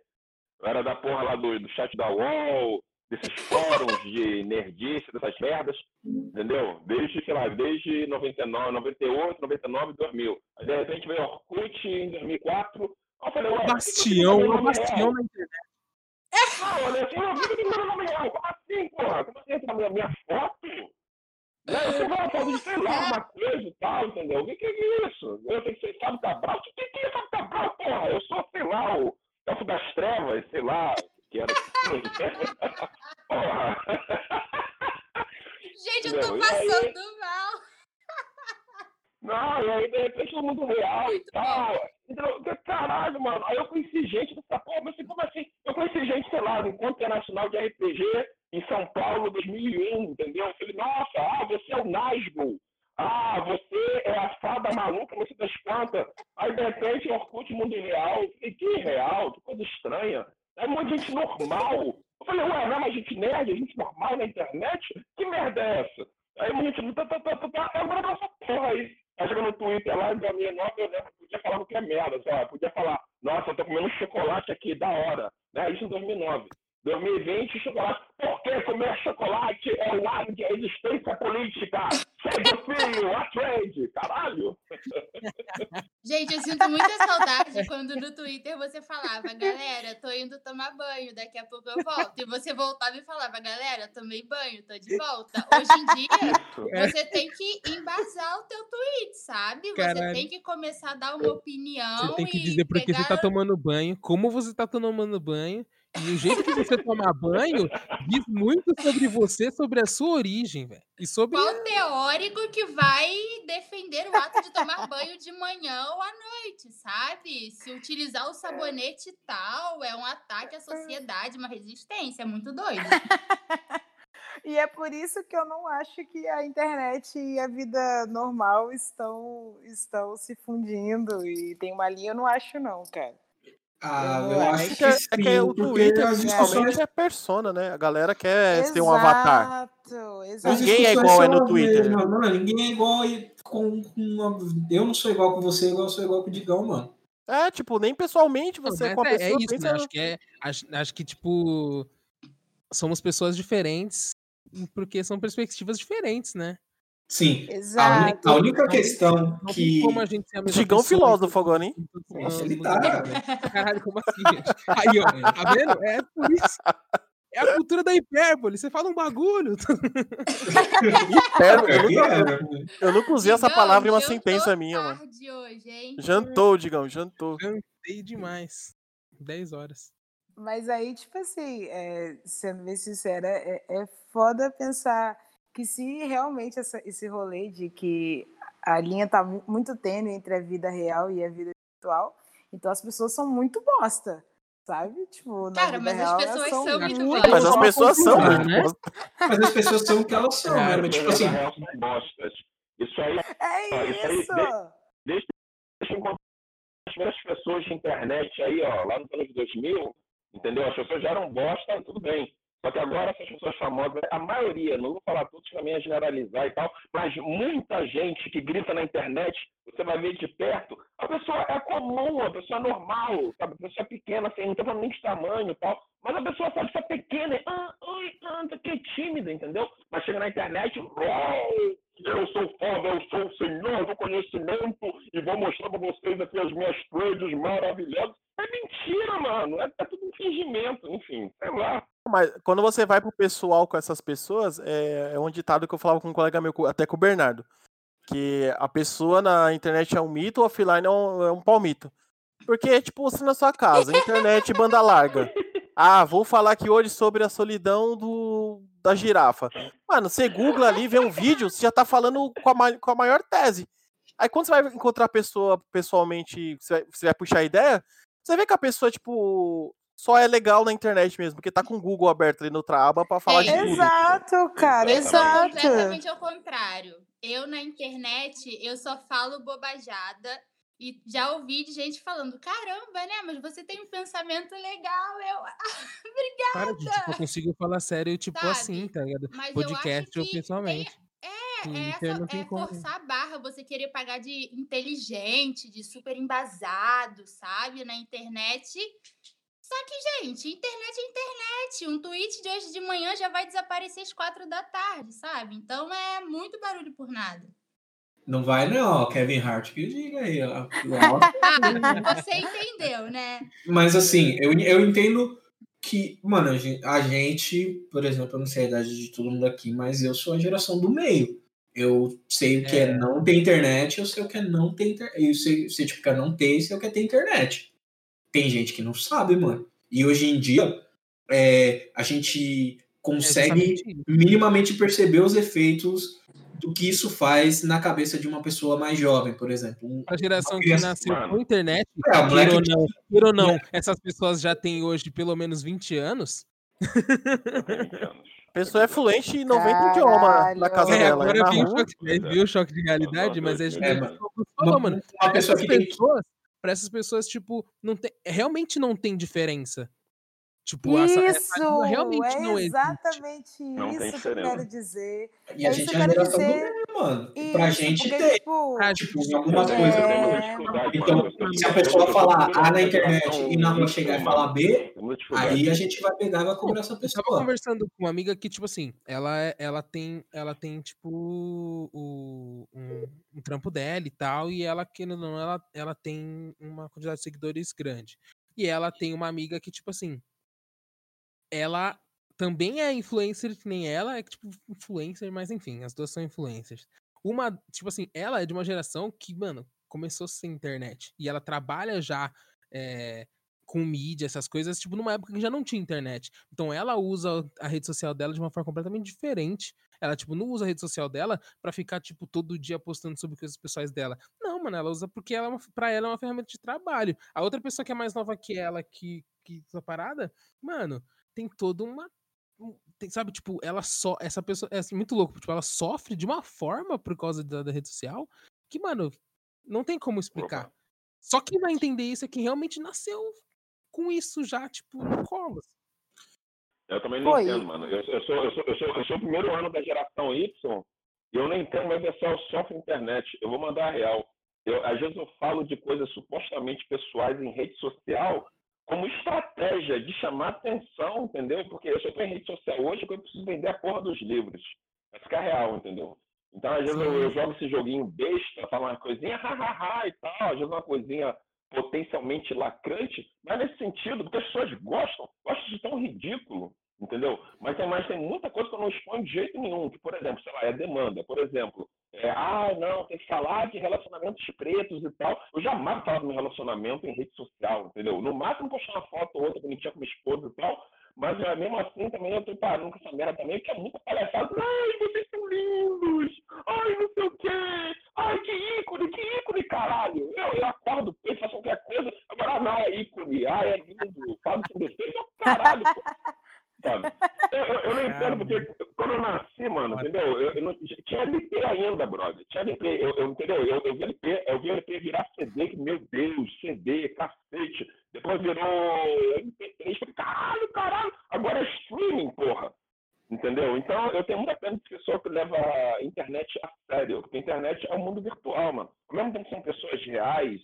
eu era da porra lá do, do chat da UOL, desses fóruns de nerdice, dessas merdas, entendeu? Desde, sei lá, desde 99, 98, 99, 2000. Aí, de repente, veio Orkut em 2004, eu falei, ué, bastião, um bastião na internet. Não, olha assim, eu vi que meu nome real. Como assim, porra? Como assim entra na minha foto? Né? Você vai falar de, sei lá, uma coisa e tal, entendeu? O que, que é isso? Eu tenho que ser Fábio Cabral. O que, que é Fábio Cabral, porra? Eu sou, sei lá, o Elfo das Trevas, sei lá, que era. porra. Gente, eu tô passando mal. Não, e aí de repente no mundo real e tal. Então, caralho, mano. Aí eu conheci gente dessa porra, mas assim, como assim? Eu conheci gente, sei lá, no Encontro Internacional de RPG em São Paulo 2001, entendeu? Eu falei, nossa, ah, você é o Nasgo. Ah, você é a fada maluca, você das quantas. Aí de repente Orkut Mundo Real. Eu falei, que real? Que coisa estranha. É um monte de gente normal. Eu falei, ué, não é mais gente nerd, gente normal na internet? Que merda é essa? Aí a gente, tá, tá, tá, tá, tá, agora essa porra aí. Aí chega no Twitter lá, minha nova, eu lembro, podia falar o que é merda, só. Podia falar, nossa, eu tô comendo chocolate aqui, da hora. Né? Isso em 2009. 2020, chocolate. Por que comer chocolate é um ato de resistência política? Segue o filho, a trade, caralho. Gente, eu sinto muita saudade quando no Twitter você falava, galera, tô indo tomar banho, daqui a pouco eu volto. E você voltava e falava, galera, tomei banho, tô de volta. Hoje em dia, você tem que embasar o teu tweet, sabe? Você Caralho. tem que começar a dar uma opinião. Você tem que dizer por que pegar... você tá tomando banho, como você tá tomando banho e o jeito que você toma banho diz muito sobre você, sobre a sua origem, velho. E sobre. Qual teórico que vai defender o ato de tomar banho de manhã ou à noite, sabe? Se utilizar o sabonete tal, é um ataque à sociedade, uma resistência. É muito doido. E é por isso que eu não acho que a internet e a vida normal estão, estão se fundindo. E tem uma linha, eu não acho, não, cara. Ah, eu, eu acho que, que, sim, é, que é o Twitter, principalmente, é persona, né? A galera quer exato, ter um avatar. Exato. Ninguém é igual é no Twitter. Mesmo, mano, ninguém é igual com, com uma... Eu não sou igual com você, igual eu sou igual com o Digão, mano. É, tipo, nem pessoalmente você não, com a é, pessoa. É isso, pensa... né? Acho que é. Acho, acho que, tipo. Somos pessoas diferentes porque são perspectivas diferentes, né? Sim. Exato. A, única, questão não que. Como a gente Digão filósofo agora, hein? Nossa, ele tá. Caralho, como assim, gente? Aí, ó, tá vendo? É por isso. É a cultura da hipérbole. Você fala um bagulho. hipérbole. Eu nunca, eu nunca usei essa palavra em uma sentença minha, mano. Hoje, jantou, Digão, jantou. Jantei demais. 10 horas. Mas aí, tipo assim, é, sendo bem sincera, é, é foda pensar que se realmente essa, esse rolê de que a linha tá muito tênue entre a vida real e a vida virtual, então as pessoas são muito bosta. Sabe? Tipo, na Cara, vida mas real, as pessoas são, são muito muito Mas as pessoas são, né? Mas as pessoas são o que elas são, né? Tipo assim. Isso aí. É isso! aí, desde, desde encontrar as primeiras pessoas de internet aí, ó, lá nos anos 2000, entendeu? As pessoas já eram bosta, tudo bem. Só que agora essas pessoas famosas, a maioria, não vou falar todos, para mim é generalizar e tal, mas muita gente que grita na internet, você vai ver de perto, a pessoa é comum, a pessoa é normal, sabe? A pessoa é pequena, assim, não tem nem de tamanho e tal, mas a pessoa sabe ser pequena, ah, ai, anda, que é tímida, entendeu? Mas chega na internet, eu sou foda, eu sou o senhor do conhecimento e vou mostrar para vocês aqui as minhas trades maravilhosas. É mentira, mano. É, é tudo um fingimento, enfim, sei lá. Mas quando você vai pro pessoal com essas pessoas, é, é um ditado que eu falava com um colega meu, até com o Bernardo. Que a pessoa na internet é um mito, offline é um, é um palmito. Porque, tipo, você na sua casa, internet banda larga. Ah, vou falar aqui hoje sobre a solidão do, da girafa. Mano, você googla ali, vê um vídeo, você já tá falando com a, com a maior tese. Aí quando você vai encontrar a pessoa pessoalmente, você vai, você vai puxar a ideia, você vê que a pessoa, tipo, só é legal na internet mesmo, porque tá com o Google aberto ali no Traba pra falar É, de tudo. Exato, cara, Eu sou exato. completamente ao contrário. Eu, na internet, eu só falo bobajada. E já ouvi de gente falando, caramba, né? Mas você tem um pensamento legal. Eu, Para de, tipo, eu consigo falar sério, tipo Sabe? assim, tá ligado? mas eu Podcast acho ou que pessoalmente. É, Twitter essa, tem é forçar a barra, você querer pagar de inteligente, de super embasado, sabe? Na internet. Só que, gente, internet é internet. Um tweet de hoje de manhã já vai desaparecer às quatro da tarde, sabe? Então é muito barulho por nada. Não vai, não, Kevin Hart que diga aí. ó. Ah, você entendeu, né? Mas assim, eu, eu entendo que, mano, a gente, por exemplo, eu não sei a idade de todo mundo aqui, mas eu sou a geração do meio. Eu sei o que é, É. não ter internet, eu sei o que é não ter internet. Eu sei, sei tipo, o que é não ter e sei o que é ter internet. Tem gente que não sabe, mano. E hoje em dia, é, a gente É consegue isso. minimamente perceber os efeitos do que isso faz na cabeça de uma pessoa mais jovem, por exemplo. Um- A geração que nasceu mano. com internet, É, queira ou não, queira ou não, essas pessoas já têm hoje pelo menos 20 anos. A pessoa é fluente em 90 idiomas na casa É, dela. agora na viu o choque, de- viu o choque de realidade, mas é É, mano. Uma, mano. uma Pra pessoa que tem pessoas, pra essas pessoas, tipo, não tem, realmente não tem diferença. Tipo, essa, essa Isso, língua realmente é não existe. exatamente Não tem isso que eu quero dizer. E a É isso gente que é a eu quero geração do dizer. meio, mano. pra Isso, gente porque, tem. tipo, Ah, Tipo, em algumas É. coisas. Então, mano. se a pessoa falar A na internet e na rua chegar e mano. falar B, aí a gente vai pegar e vai cobrar essa Eu tava pessoa. conversando com uma amiga que, tipo assim, ela, é- ela tem, ela tem, tipo, o, um, um trampo dela e tal, e ela, querendo ou não, ela, ela tem uma quantidade de seguidores grande. E ela tem uma amiga que, tipo assim, ela também é influencer que nem ela, é tipo, influencer, mas enfim, as duas são influencers. Uma, tipo assim, ela é de uma geração que, mano, começou sem internet. E ela trabalha já é, com mídia, essas coisas, tipo, numa época que já não tinha internet. Então ela usa a rede social dela de uma forma completamente diferente. Ela, tipo, não usa a rede social dela pra ficar, tipo, todo dia postando sobre coisas pessoais dela. Não, mano, ela usa porque ela, é pra ela é uma ferramenta de trabalho. A outra pessoa que é mais nova que ela, que, que essa parada, mano, tem toda uma. um- tem- sabe, tipo, ela só. Essa pessoa. É assim, muito louco. Tipo, ela sofre de uma forma por causa da, da rede social que, mano, não tem como explicar. Só quem vai entender isso é quem realmente nasceu com isso já, tipo, no colo. Eu também não entendo, mano. Eu, eu sou, eu, sou, eu, sou, eu sou o primeiro ano da geração Y e eu não entendo, mas o pessoal sofre internet. Eu vou mandar a real. Eu, às vezes eu falo de coisas supostamente pessoais em rede social como estratégia de chamar atenção, entendeu? Porque eu só estou em rede social hoje porque eu preciso vender a porra dos livros. Vai ficar real, entendeu? Então, às vezes, eu, eu jogo esse joguinho besta, falo uma coisinha, hahaha e tal, às vezes uma coisinha potencialmente lacrante, mas nesse sentido, porque as pessoas gostam, gostam de tão ridículo, entendeu? Mas tem, mas tem muita coisa que eu não exponho de jeito nenhum, que, por exemplo, sei lá, é demanda. Por exemplo, é, ah, não, tem que falar de relacionamentos pretos e tal. Eu jamais falo do meu relacionamento em rede social, entendeu? No máximo postar uma foto ou outra bonitinha com minha esposa e tal, mas é, mesmo assim também eu tô parando com essa merda também, porque é muita palhaçada. Ai, vocês são lindos! Ai, não sei o quê! Ai, que ícone, que ícone, caralho! Eu, eu acordo, eu faço qualquer coisa, agora não é ícone, ai, é lindo, falo com defeito, eu, caralho, pô. Sabe? Eu, eu, eu não entendo, porque quando eu nasci, mano, entendeu? Eu, eu não, tinha LP ainda, brother. Tinha LP, eu, eu, entendeu? Eu, eu vi LP, eu vi LP virar CD, que, meu Deus, CD, cacete. Depois virou MP3, falei, caralho, caralho. Agora é streaming, porra. Então, eu tenho muita pena de pessoa que leva a internet a sério, porque a internet é um mundo virtual, mano. Ao mesmo tempo que são pessoas reais,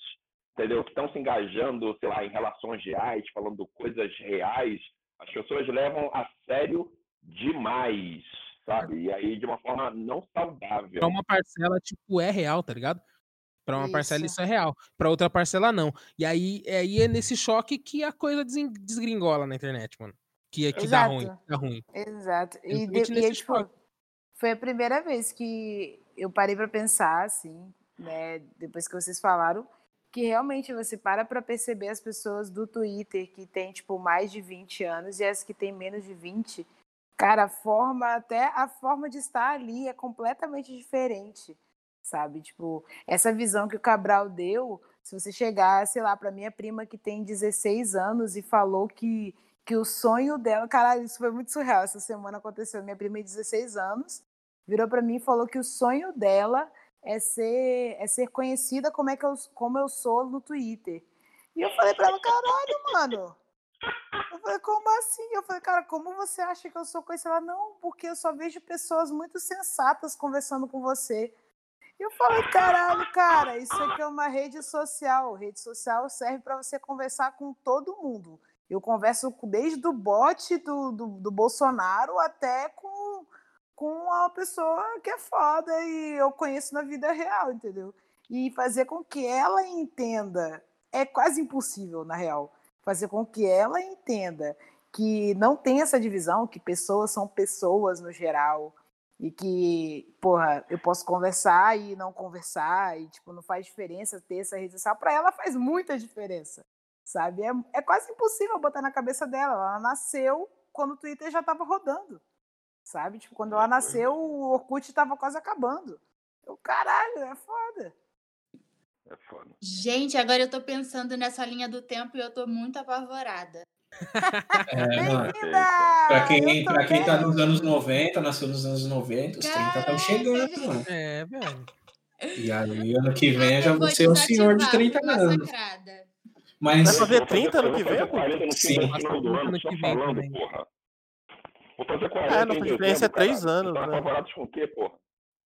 entendeu? Que estão se engajando, sei lá, em relações reais, falando coisas reais, as pessoas levam a sério demais, sabe? E aí de uma forma não saudável. Pra uma parcela, tipo, é real, tá ligado? Pra uma parcela Isso. isso é real. Pra outra parcela, não. E aí, é- aí é nesse choque que a coisa desgringola na internet, mano. Que, é que dá ruim. Exato. Dá ruim. Exato. E, de, e aí, tipo, foi a primeira vez que eu parei para pensar, assim, né, depois que vocês falaram, que realmente você para para perceber as pessoas do Twitter que tem, tipo, mais de 20 anos e as que têm menos de 20. Cara, a forma, até a forma de estar ali é completamente diferente, sabe? Tipo, essa visão que o Cabral deu, se você chegar, sei lá, para minha prima que tem 16 anos e falou que que o sonho dela, caralho, isso foi muito surreal. Essa semana aconteceu. Minha prima de 16 anos virou para mim e falou que o sonho dela é ser é ser conhecida como é que eu como eu sou no Twitter. E eu falei para ela, caralho, mano. Eu falei, como assim? Eu falei, cara, como você acha que eu sou conhecida? Ela, não, porque eu só vejo pessoas muito sensatas conversando com você. E eu falei, caralho, cara, isso aqui é uma rede social. Rede social serve para você conversar com todo mundo. Eu converso desde o bot do, do, do Bolsonaro até com, com uma pessoa que é foda e eu conheço na vida real, entendeu? E fazer com que ela entenda é quase impossível, na real. Fazer com que ela entenda que não tem essa divisão, que pessoas são pessoas no geral, e que, porra, eu posso conversar e não conversar, e, tipo, não faz diferença ter essa rede social. Para ela faz muita diferença, sabe? É, é quase impossível botar na cabeça dela. Ela nasceu quando o Twitter já estava rodando, sabe? Tipo, quando ela nasceu, o Orkut estava quase acabando. Eu, caralho, é foda. É foda. Gente, agora eu tô pensando nessa linha do tempo e eu tô muito apavorada. É. Bem-vinda! Pra quem, pra quem tá nos anos 90, nasceu nos anos 90, os 30 estão Caraca, chegando, gente. mano. É, velho. E aí, ano que vem, eu já vou vou ser o senhor de desativar 30 por anos. massacrada. Mas, Vai fazer Eu vou 30 ano que vou vem, fazer 40 no Sim. final do Ano que só vem falando, porra. Vou fazer 40 É, em nossa diferença é três caralho. anos, Vocês né? Estão apavorados com o quê, porra?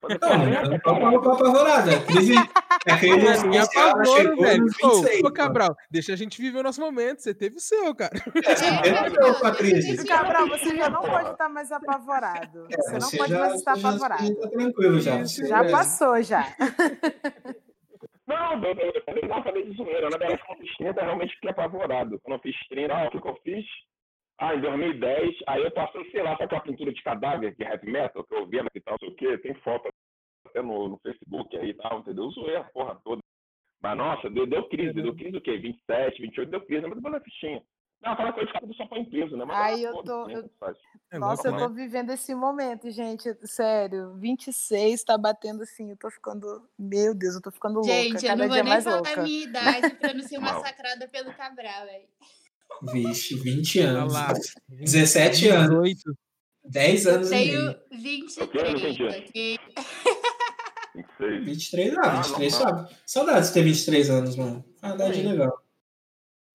Não, 40, mano, eu caralho. tô apavorada. A crise, a apavoro, velho. Ô, 26. ô, mano. Cabral, deixa a gente viver o nosso momento. Você teve o seu, cara. É, você É, entendeu Gabriel, com a deixa crise. a gente- Cabral, você já não pode estar mais apavorado. É, Você não você pode já, mais estar já, apavorado. já tá tranquilo já. Você, Já velho. passou, já. Não, eu, eu, eu não falei de zoeira. Na verdade, quando eu fiz 30, eu realmente fiquei apavorado. Quando eu fiz 30, ah, o que eu fiz? Ah, em 2010, aí eu passei, sei lá, sabe aquela pintura de cadáver de heavy metal que eu via e tal, não sei o quê? Tem foto até no, no Facebook aí e tal, entendeu? Eu zoei a porra toda. Mas, nossa, deu, deu crise. Deu crise o quê? 27, 28, deu crise. Mas depois na fichinha. Não, fala coisa de cara do só põe peso, né? Mas Aí ah, eu tô- né? eu-. É Nossa, eu tô né? vivendo esse momento, gente. Sério, 26 tá batendo assim. Eu tô ficando. Meu Deus, eu tô ficando louca. Gente, eu cada não vou nem falar louca. a minha idade pra não ser massacrada pelo Cabral, velho. Vixe, 20 Olha anos. lá. 17 anos. 18. 10 anos e Tenho meio. 23, entendi. ok? 26. 23, ah, Ah, 23 normal. sabe. Saudades de ter 23 anos, mano. Saudade Sim. legal.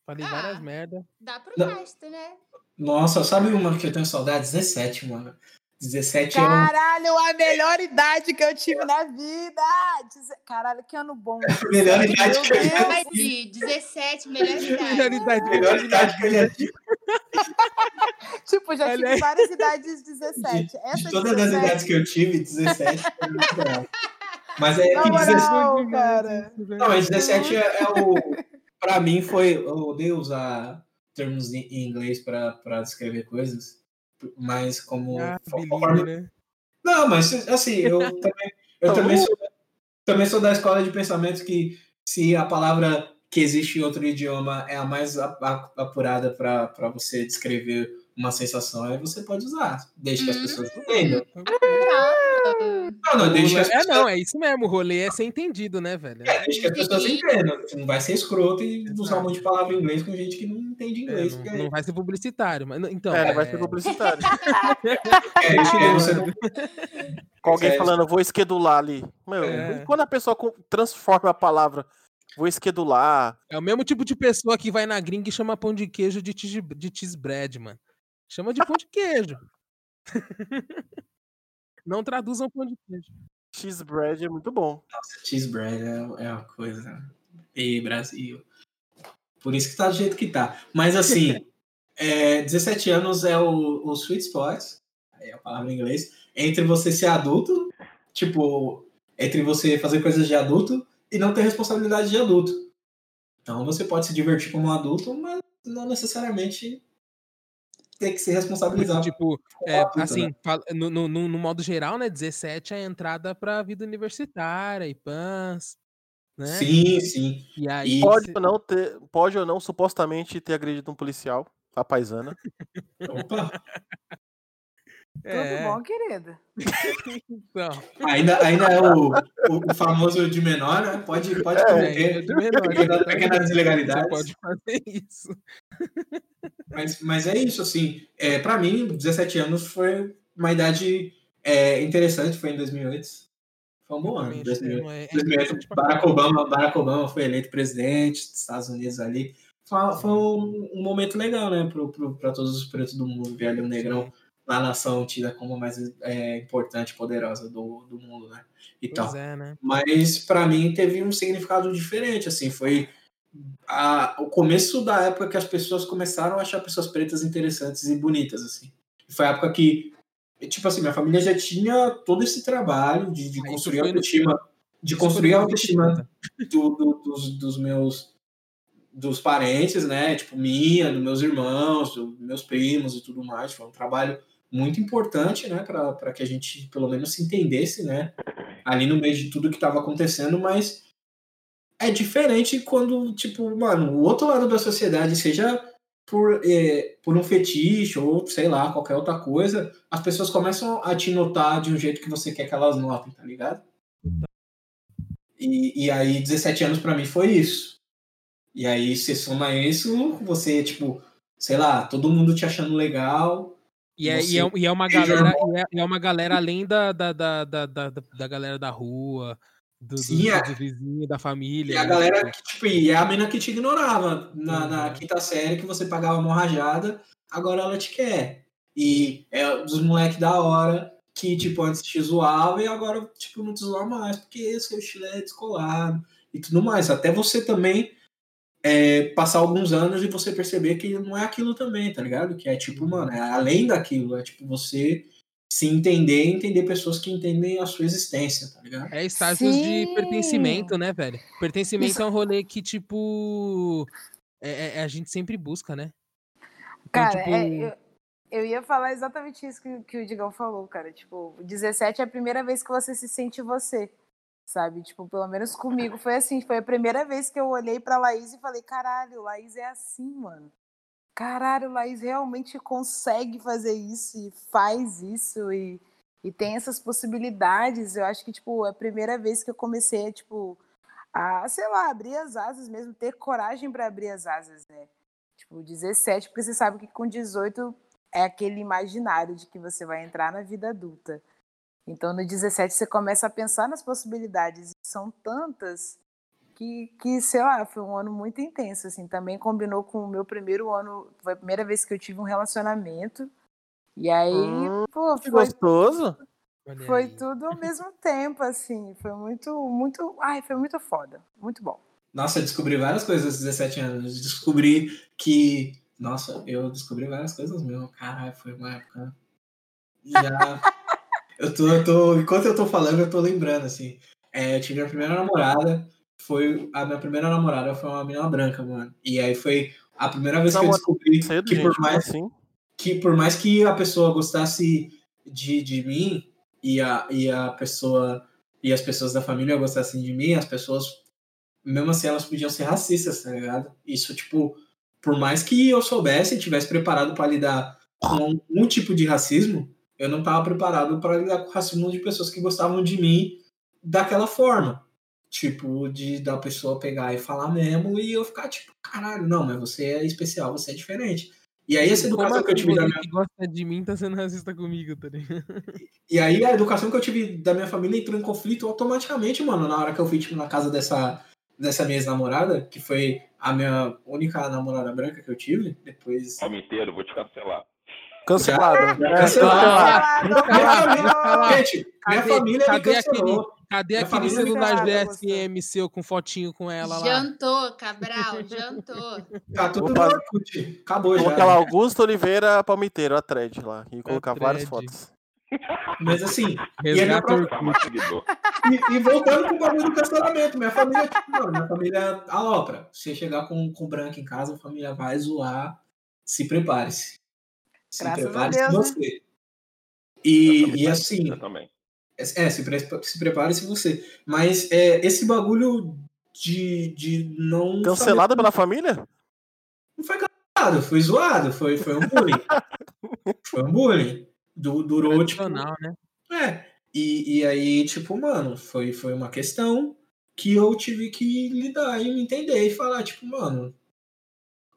Falei Ah. várias merda. Dá pro resto, né? Nossa, sabe uma que eu tenho saudade? 17, mano. 17 é um. Caralho, a melhor idade que eu tive na vida! Caralho, que ano bom. Melhor idade que eu já. Idade, 17, melhor idade. Melhor idade. Melhor idade que eu já tive. Tipo, já tive várias idades 17. Essa De todas as 17. idades que eu tive, 17 foi muito legal. Mas é que 17. moral, Não, cara. Não, mas 17 é, é o. Pra mim foi. Eu odeio usar termos em em inglês pra, pra descrever coisas. Mas como. Ah, conforme- né? Não, mas assim, eu também, eu também, sou, também sou da escola de pensamento que se a palavra que existe em outro idioma é a mais apurada para você descrever uma sensação, aí você pode usar, desde que as Uhum. pessoas entendam. Não, Não, não, desde que as É, pessoas, não, é isso mesmo. O rolê é ser entendido, né, velho? é, desde que as pessoas entendam. Você não vai ser escroto e usar um monte de palavra em inglês com gente que não entende É, inglês. não, porque não vai ser publicitário. Mas, não- então, É, não vai é, ser publicitário. é, é, você não- Com alguém É, falando, vou esquedular ali. Meu, É. quando a pessoa transforma a palavra, vou esquedular. é o mesmo tipo de pessoa que vai na gringa e chama pão de queijo de cheese, de cheese bread, mano. Chama de pão de queijo. Não traduzam pão de queijo. Cheese bread é muito bom. Nossa, cheese bread é, é uma coisa. E Brasil. Por isso que tá do jeito que tá. Mas assim, é, 17 anos é o, o sweet spot, aí é a palavra em inglês, entre você ser adulto, tipo, entre você fazer coisas de adulto e não ter responsabilidade de adulto. Então você pode se divertir como um adulto, mas não necessariamente ter que se responsabilizar. Tipo, é, adulto, assim, né? no, no, no, modo geral, né? 17 é a entrada pra vida universitária e pans, né? Sim, sim. E aí. Pode cê- ou não ter, pode ou não supostamente ter agredido um policial, a paisana. Opa, é, Tudo bom, querida? Então, ainda, ainda é o, o, o famoso de menor, né? Pode, pode É, cometer é de menor, pequena- né? pequenas Você ilegalidades. pode fazer isso. Mas, mas é isso, assim. É, para mim, 17 anos foi uma idade é, interessante, foi em 2008. Foi um bom ano. Realmente, 2008. não é- é 2008, interessante pra Barack. Obama, Barack Obama foi eleito presidente dos Estados Unidos ali. Foi, foi um, um momento legal, né, para todos os pretos do mundo ver ali negrão na nação tida como a mais é, importante, poderosa do, do mundo, né? E tal. Pois é, né? Mas para mim teve um significado diferente, assim, foi a- o começo da época que as pessoas começaram a achar pessoas pretas interessantes e bonitas, assim. Foi a época que, tipo assim, minha família já tinha todo esse trabalho de, de construir a autoestima, de construir a no 20 autoestima 30. do- do- dos, dos meus dos parentes, né? Tipo, minha, dos meus irmãos, dos meus primos e tudo mais. Foi um trabalho muito importante, né? Para que a gente, pelo menos, se entendesse, né? Ali no meio de tudo que estava acontecendo, mas é diferente quando, tipo, mano, o outro lado da sociedade, seja por, é, por um fetiche ou, sei lá, qualquer outra coisa, as pessoas começam a te notar de um jeito que você quer que elas notem, tá ligado? E, e aí, 17 anos pra mim foi isso. E aí, você soma isso, você, tipo, sei lá, todo mundo te achando legal. E é, e é, e é uma galera, e é, é uma galera além da, da, da, da, da, da galera da rua, do, do, Sim, é. do vizinho, da família. E a né? galera que, tipo, e é a mina que te ignorava na, na Uhum. quinta série que você pagava uma rajada, agora ela te quer. E é dos moleques da hora que, tipo, antes te zoava e agora, tipo, não te zoa mais, porque seu estilo é descolado e tudo mais. Até você também é, passar alguns anos e você perceber que não é aquilo também, tá ligado? Que é tipo, mano, é além daquilo, é tipo você se entender e entender pessoas que entendem a sua existência, tá ligado? É estágios de Sim. pertencimento, né, velho? Pertencimento Isso- é um rolê que, tipo. É, é- a gente sempre busca, né? Então, Cara, tipo, é, eu, eu ia falar exatamente isso que, que o Digão falou, cara. Tipo, 17 é a primeira vez que você se sente você, sabe? Tipo, pelo menos comigo foi assim. Foi a primeira vez que eu olhei pra Laís e falei: caralho, Laís é assim, mano. Caralho, Laís realmente consegue fazer isso e faz isso e, e tem essas possibilidades. Eu acho que, tipo, é a primeira vez que eu comecei, tipo, a, sei lá, abrir as asas mesmo, ter coragem pra abrir as asas, né? Tipo, 17, porque você sabe que com 18 é aquele imaginário de que você vai entrar na vida adulta. Então, no 17, você começa a pensar nas possibilidades. São tantas que, que, sei lá, foi um ano muito intenso, assim. Também combinou com o meu primeiro ano, foi a primeira vez que eu tive um relacionamento. E aí, Hum, pô, Que foi, gostoso. foi tudo ao mesmo tempo, assim. Foi muito, muito, ai, foi muito foda. Muito bom. Nossa, eu descobri várias coisas aos 17 anos. Descobri que. Nossa, eu descobri várias coisas mesmo. Caralho, foi uma época. Já. eu, tô, eu tô. Enquanto eu tô falando, eu tô lembrando, assim. É, eu tive a primeira namorada. Foi. A minha primeira namorada foi uma menina branca, mano. E aí foi a primeira vez que eu descobri Cedo, que gente, por mais assim? que por mais que a pessoa gostasse de, de mim e a, e a pessoa e as pessoas da família gostassem de mim, as pessoas mesmo assim elas podiam ser racistas, tá ligado? Isso tipo, por mais que eu soubesse e tivesse preparado para lidar com um tipo de racismo, eu não estava preparado para lidar com o racismo de pessoas que gostavam de mim daquela forma. Tipo, de da pessoa pegar e falar mesmo e eu ficar tipo, caralho, não, mas você é especial, você é diferente. E aí essa Como educação que eu assim tive da minha que gosta de mim tá sendo racista comigo, tá ligado? E aí a educação que eu tive da minha família entrou em conflito automaticamente, mano, na hora que eu fui, tipo, na casa dessa, dessa minha ex-namorada, que foi a minha única namorada branca que eu tive, depois... Homem inteiro, vou te cancelar. Cancelado. Cancelado. gente, minha família me cancelou. Cadê aquele celular cancelada, GSM seu com fotinho com ela lá? Jantou, Cabral, jantou. Tá tudo Vou no Orkut. Acabou já. Colocar lá Augusto Oliveira Palmiteiro, a thread lá. E colocar várias fotos. Mas assim, e, ainda Resgata pra- mais seguidor. e, e voltando pro bagulho do cancelamento, minha família, tipo, mano, minha família alopra. Se chegar com, com branco em casa, a família vai zoar. Se prepare-se. Se Graças a prepare-se Deus, né? você. E, e assim, Eu também. É, se, pre se prepare-se você. Mas é, esse bagulho de, de não. Cancelado saber- pela família? Não foi cancelado, foi zoado, foi, foi um bullying. foi um bullying. Du- durou, tipo. Né? É. E, e aí, tipo, mano, foi, foi uma questão que eu tive que lidar e me entender e falar, tipo, mano,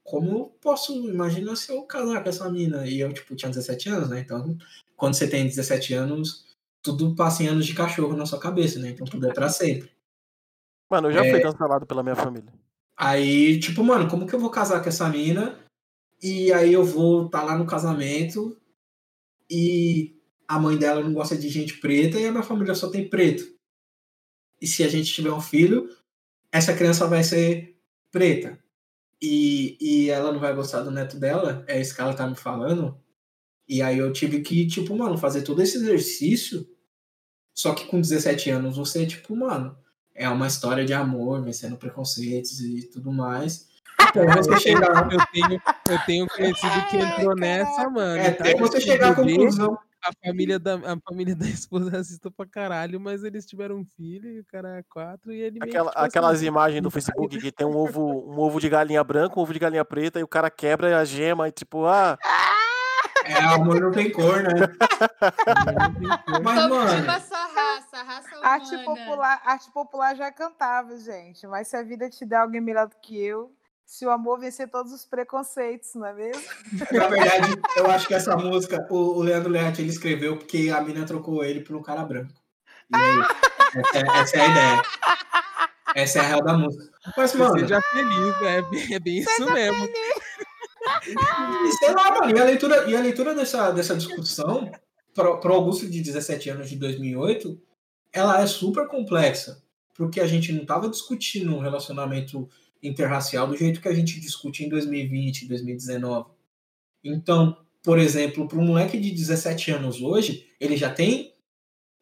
como eu posso. Imagina se eu casar com essa mina. E eu, tipo, tinha 17 anos, né? Então, quando você tem 17 anos, tudo passa em anos de cachorro na sua cabeça, né? Então tudo é pra sempre. Mano, eu já É. fui cancelado pela minha família. Aí, tipo, mano, como que eu vou casar com essa mina? E aí eu vou estar lá no casamento e a mãe dela não gosta de gente preta e a minha família só tem preto. E se a gente tiver um filho, essa criança vai ser preta. E, e ela não vai gostar do neto dela, é isso que ela tá me falando. E aí eu tive que, tipo, mano, fazer todo esse exercício. Só que com 17 anos você, tipo, mano, é uma história de amor, vencendo preconceitos e tudo mais. Até você chegar, Eu tenho, eu tenho conhecido que entrou nessa, mano. é, tá? até você chegar à conclusão. A família, da, a família da esposa assistiu pra caralho, mas eles tiveram um filho e o cara é quatro e ele meio que, Aquela, tipo assim, aquelas imagens do Facebook que tem um ovo, um ovo de galinha branca, um ovo de galinha preta, e o cara quebra a gema e tipo, ah, É, amor não tem cor, né? Mas, Como mano, a sua raça, a raça humana. Arte popular, arte popular já cantava, gente. Mas se a vida te der alguém melhor do que eu, se o amor vencer todos os preconceitos, não é mesmo? na verdade, eu acho que essa música, o, o Leandro Learte, ele escreveu porque a mina trocou ele por um cara branco. E aí, essa, é- essa é a ideia. Essa é a real da música. Mas, mano, Seja feliz, é, bem- é bem isso mesmo. E sei lá, mano, e a leitura, e a leitura dessa, dessa discussão, pro, pro Augusto de 17 anos de 2008, ela é super complexa, porque a gente não tava discutindo um relacionamento interracial do jeito que a gente discute em 2020, 2019. Então, por exemplo, para um moleque de 17 anos hoje, ele já tem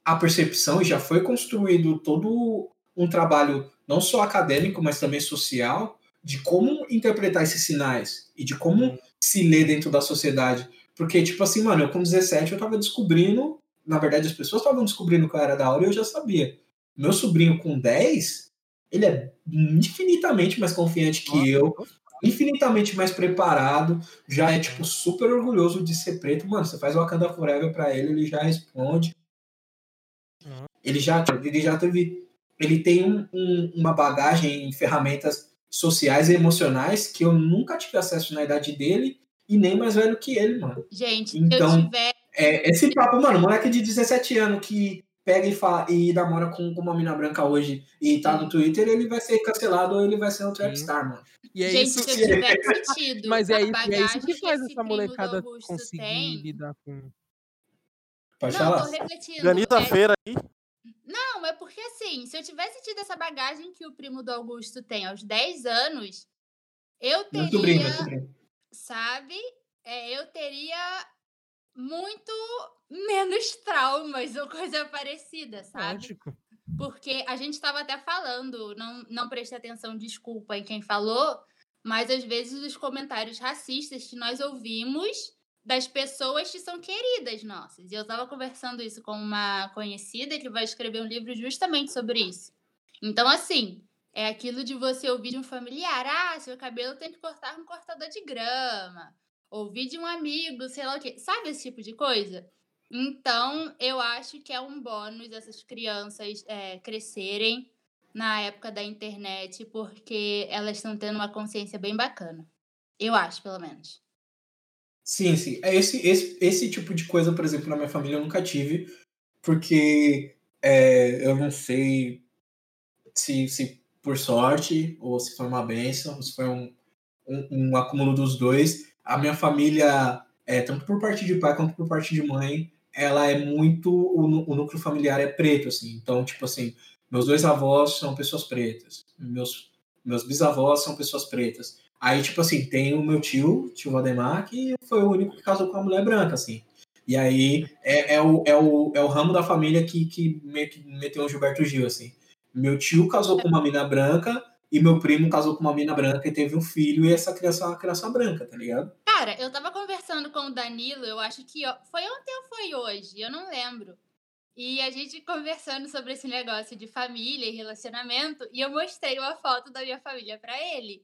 a percepção e já foi construído todo um trabalho não só acadêmico, mas também social, de como interpretar esses sinais e de como se ler dentro da sociedade. Porque, tipo assim, mano, eu com 17 eu tava descobrindo, na verdade as pessoas estavam descobrindo que eu era da hora e eu já sabia. Meu sobrinho com 10, ele é infinitamente mais confiante que eu, infinitamente mais preparado, já é, tipo, super orgulhoso de ser preto. Mano, você faz Wakanda Forever pra ele, ele já responde. Ele já, ele já teve. Ele tem um- um- uma bagagem em ferramentas sociais e emocionais que eu nunca tive acesso na idade dele e nem mais velho que ele, mano. Gente, se Então, eu tiver. É, esse papo, mano, moleque de 17 anos que pega e, fala, e namora com, com uma mina branca hoje e tá no Twitter, ele vai ser cancelado ou ele vai ser um trapstar, mano. E é gente, isso, se eu tivesse tido. mas é isso, é isso que faz essa molecada conseguir tem- lidar com. Pode Não, falar? Ganita é- Feira aí. Não, é porque assim, se eu tivesse tido essa bagagem que o primo do Augusto tem aos 10 anos, eu Meu sobrinho, meu teria, sobrinho. sabe? É, eu teria muito menos traumas ou coisa parecida, sabe? Lógico. Porque a gente estava até falando, não, não prestei atenção, desculpa em quem falou, mas às vezes os comentários racistas que nós ouvimos das pessoas que são queridas nossas. E eu estava conversando isso com uma conhecida que vai escrever um livro justamente sobre isso. Então, assim, é aquilo de você ouvir de um familiar: ah, seu cabelo tem que cortar um cortador de grama. Ouvir de um amigo, sei lá o quê. Sabe esse tipo de coisa? Então, eu acho que é um bônus essas crianças é, crescerem na época da internet, porque elas estão tendo uma consciência bem bacana. Eu acho, pelo menos. Sim, sim. É Esse, esse, esse tipo de coisa, por exemplo, na minha família eu nunca tive, porque é, eu não sei se, se por sorte ou se foi uma benção, se foi um, um, um acúmulo dos dois. A minha família é, tanto por parte de pai quanto por parte de mãe, ela é muito. O, o núcleo familiar é preto, assim. Então, tipo assim, meus dois avós são pessoas pretas. Meus, meus bisavós são pessoas pretas. Aí, tipo assim, tem o meu tio, tio Valdemar, que foi o único que casou com uma mulher branca, assim. E aí é, é, o, é, o, é o ramo da família que, que que meteu o Gilberto Gil, assim. Meu tio casou com uma mina branca e meu primo casou com uma mina branca e teve um filho e essa criança é uma criança branca, tá ligado? Cara, eu tava conversando com o Danilo, eu acho que foi ontem ou foi hoje, eu não lembro. E a gente conversando sobre esse negócio de família e relacionamento, e eu mostrei uma foto da minha família pra ele.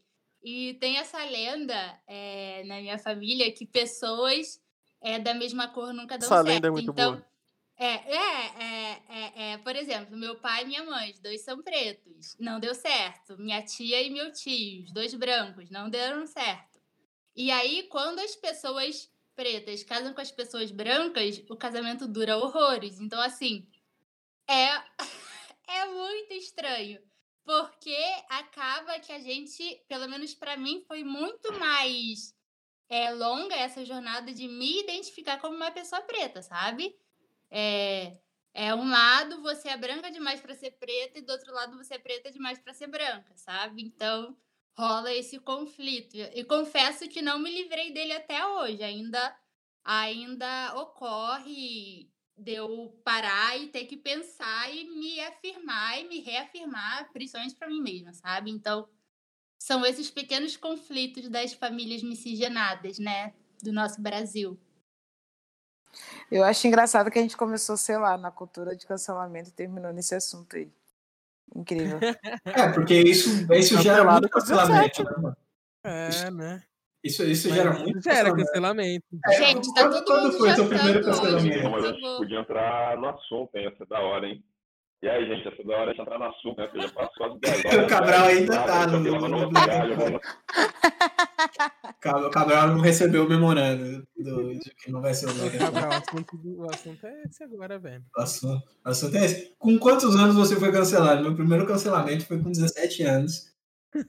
E tem essa lenda é, na minha família que pessoas é, da mesma cor nunca dão Essa certo. lenda é muito então, boa. É, é, é, é, é, por exemplo, meu pai e minha mãe, os dois são pretos, não deu certo. Minha tia e meu tio, os dois brancos, não deram certo. E aí, quando as pessoas pretas casam com as pessoas brancas, o casamento dura horrores. Então, assim, é, é muito estranho. Porque acaba que a gente, pelo menos pra mim, foi muito mais é, longa essa jornada de me identificar como uma pessoa preta, sabe? É, é um lado você é branca demais pra ser preta e do outro lado você é preta demais pra ser branca, sabe? Então rola esse conflito. E confesso que não me livrei dele até hoje. Ainda, ainda ocorre de eu parar e ter que pensar e me afirmar e me reafirmar, principalmente pra mim mesma, sabe? Então são esses pequenos conflitos das famílias miscigenadas, né? Do nosso Brasil. Eu acho engraçado que a gente começou, sei lá, na cultura de cancelamento e terminou nesse assunto aí. Incrível. É, porque isso, isso gera muito com cancelamento, 17. né, mano? É, né? Isso, isso Mas gera muito Já era cancelamento. cancelamento. É, Gente, tá quando- todo quando mundo foi seu jantando primeiro cancelamento? Não, mas podia entrar no assunto, hein? Ia ser da hora, hein? E aí, gente, essa da hora de entrar no assunto, né? Porque já passou as 10 horas. O Cabral ainda tá no- no-. Cab- Cabral não recebeu o memorando do, de que não vai ser o nome. Cabral, o assunto, o é esse agora, velho. O assunto, o assunto é esse. Com quantos anos você foi cancelado? Meu primeiro cancelamento foi com 17 anos.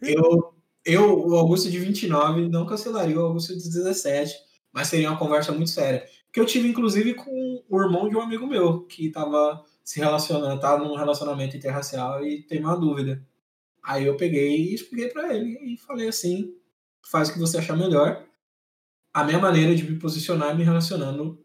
Eu, eu o Augusto de 29, não cancelaria o Augusto de 17, mas seria uma conversa muito séria. Que eu tive, inclusive, com o irmão de um amigo meu, que estava se relacionando, tava num relacionamento interracial e tem uma dúvida. Aí eu peguei e expliquei para ele e falei assim: faz o que você achar melhor. A minha maneira de me posicionar é me relacionando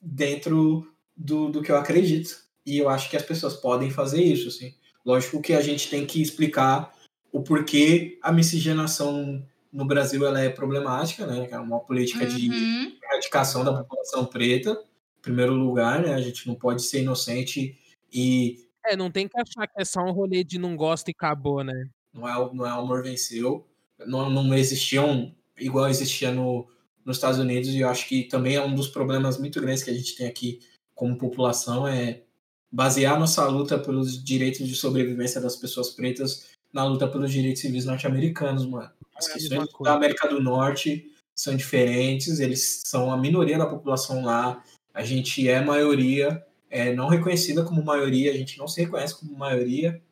dentro do, do que eu acredito. E eu acho que as pessoas podem fazer isso, assim. Lógico que a gente tem que explicar o porquê a miscigenação no Brasil ela é problemática, né? É uma política de Uhum. erradicação da população preta, em primeiro lugar, né? A gente não pode ser inocente e É, não tem que achar que é só um rolê de não gosto e acabou, né? não é, o- não é o amor venceu. Não, não existiam igual existia no, nos Estados Unidos, e eu acho que também é um dos problemas muito grandes que a gente tem aqui como população, é basear nossa luta pelos direitos de sobrevivência das pessoas pretas na luta pelos direitos civis norte-americanos, mano. As É a questões da. América do Norte são diferentes, eles são a minoria da população lá, a gente é maioria, é não reconhecida como maioria, a gente não se reconhece como maioria,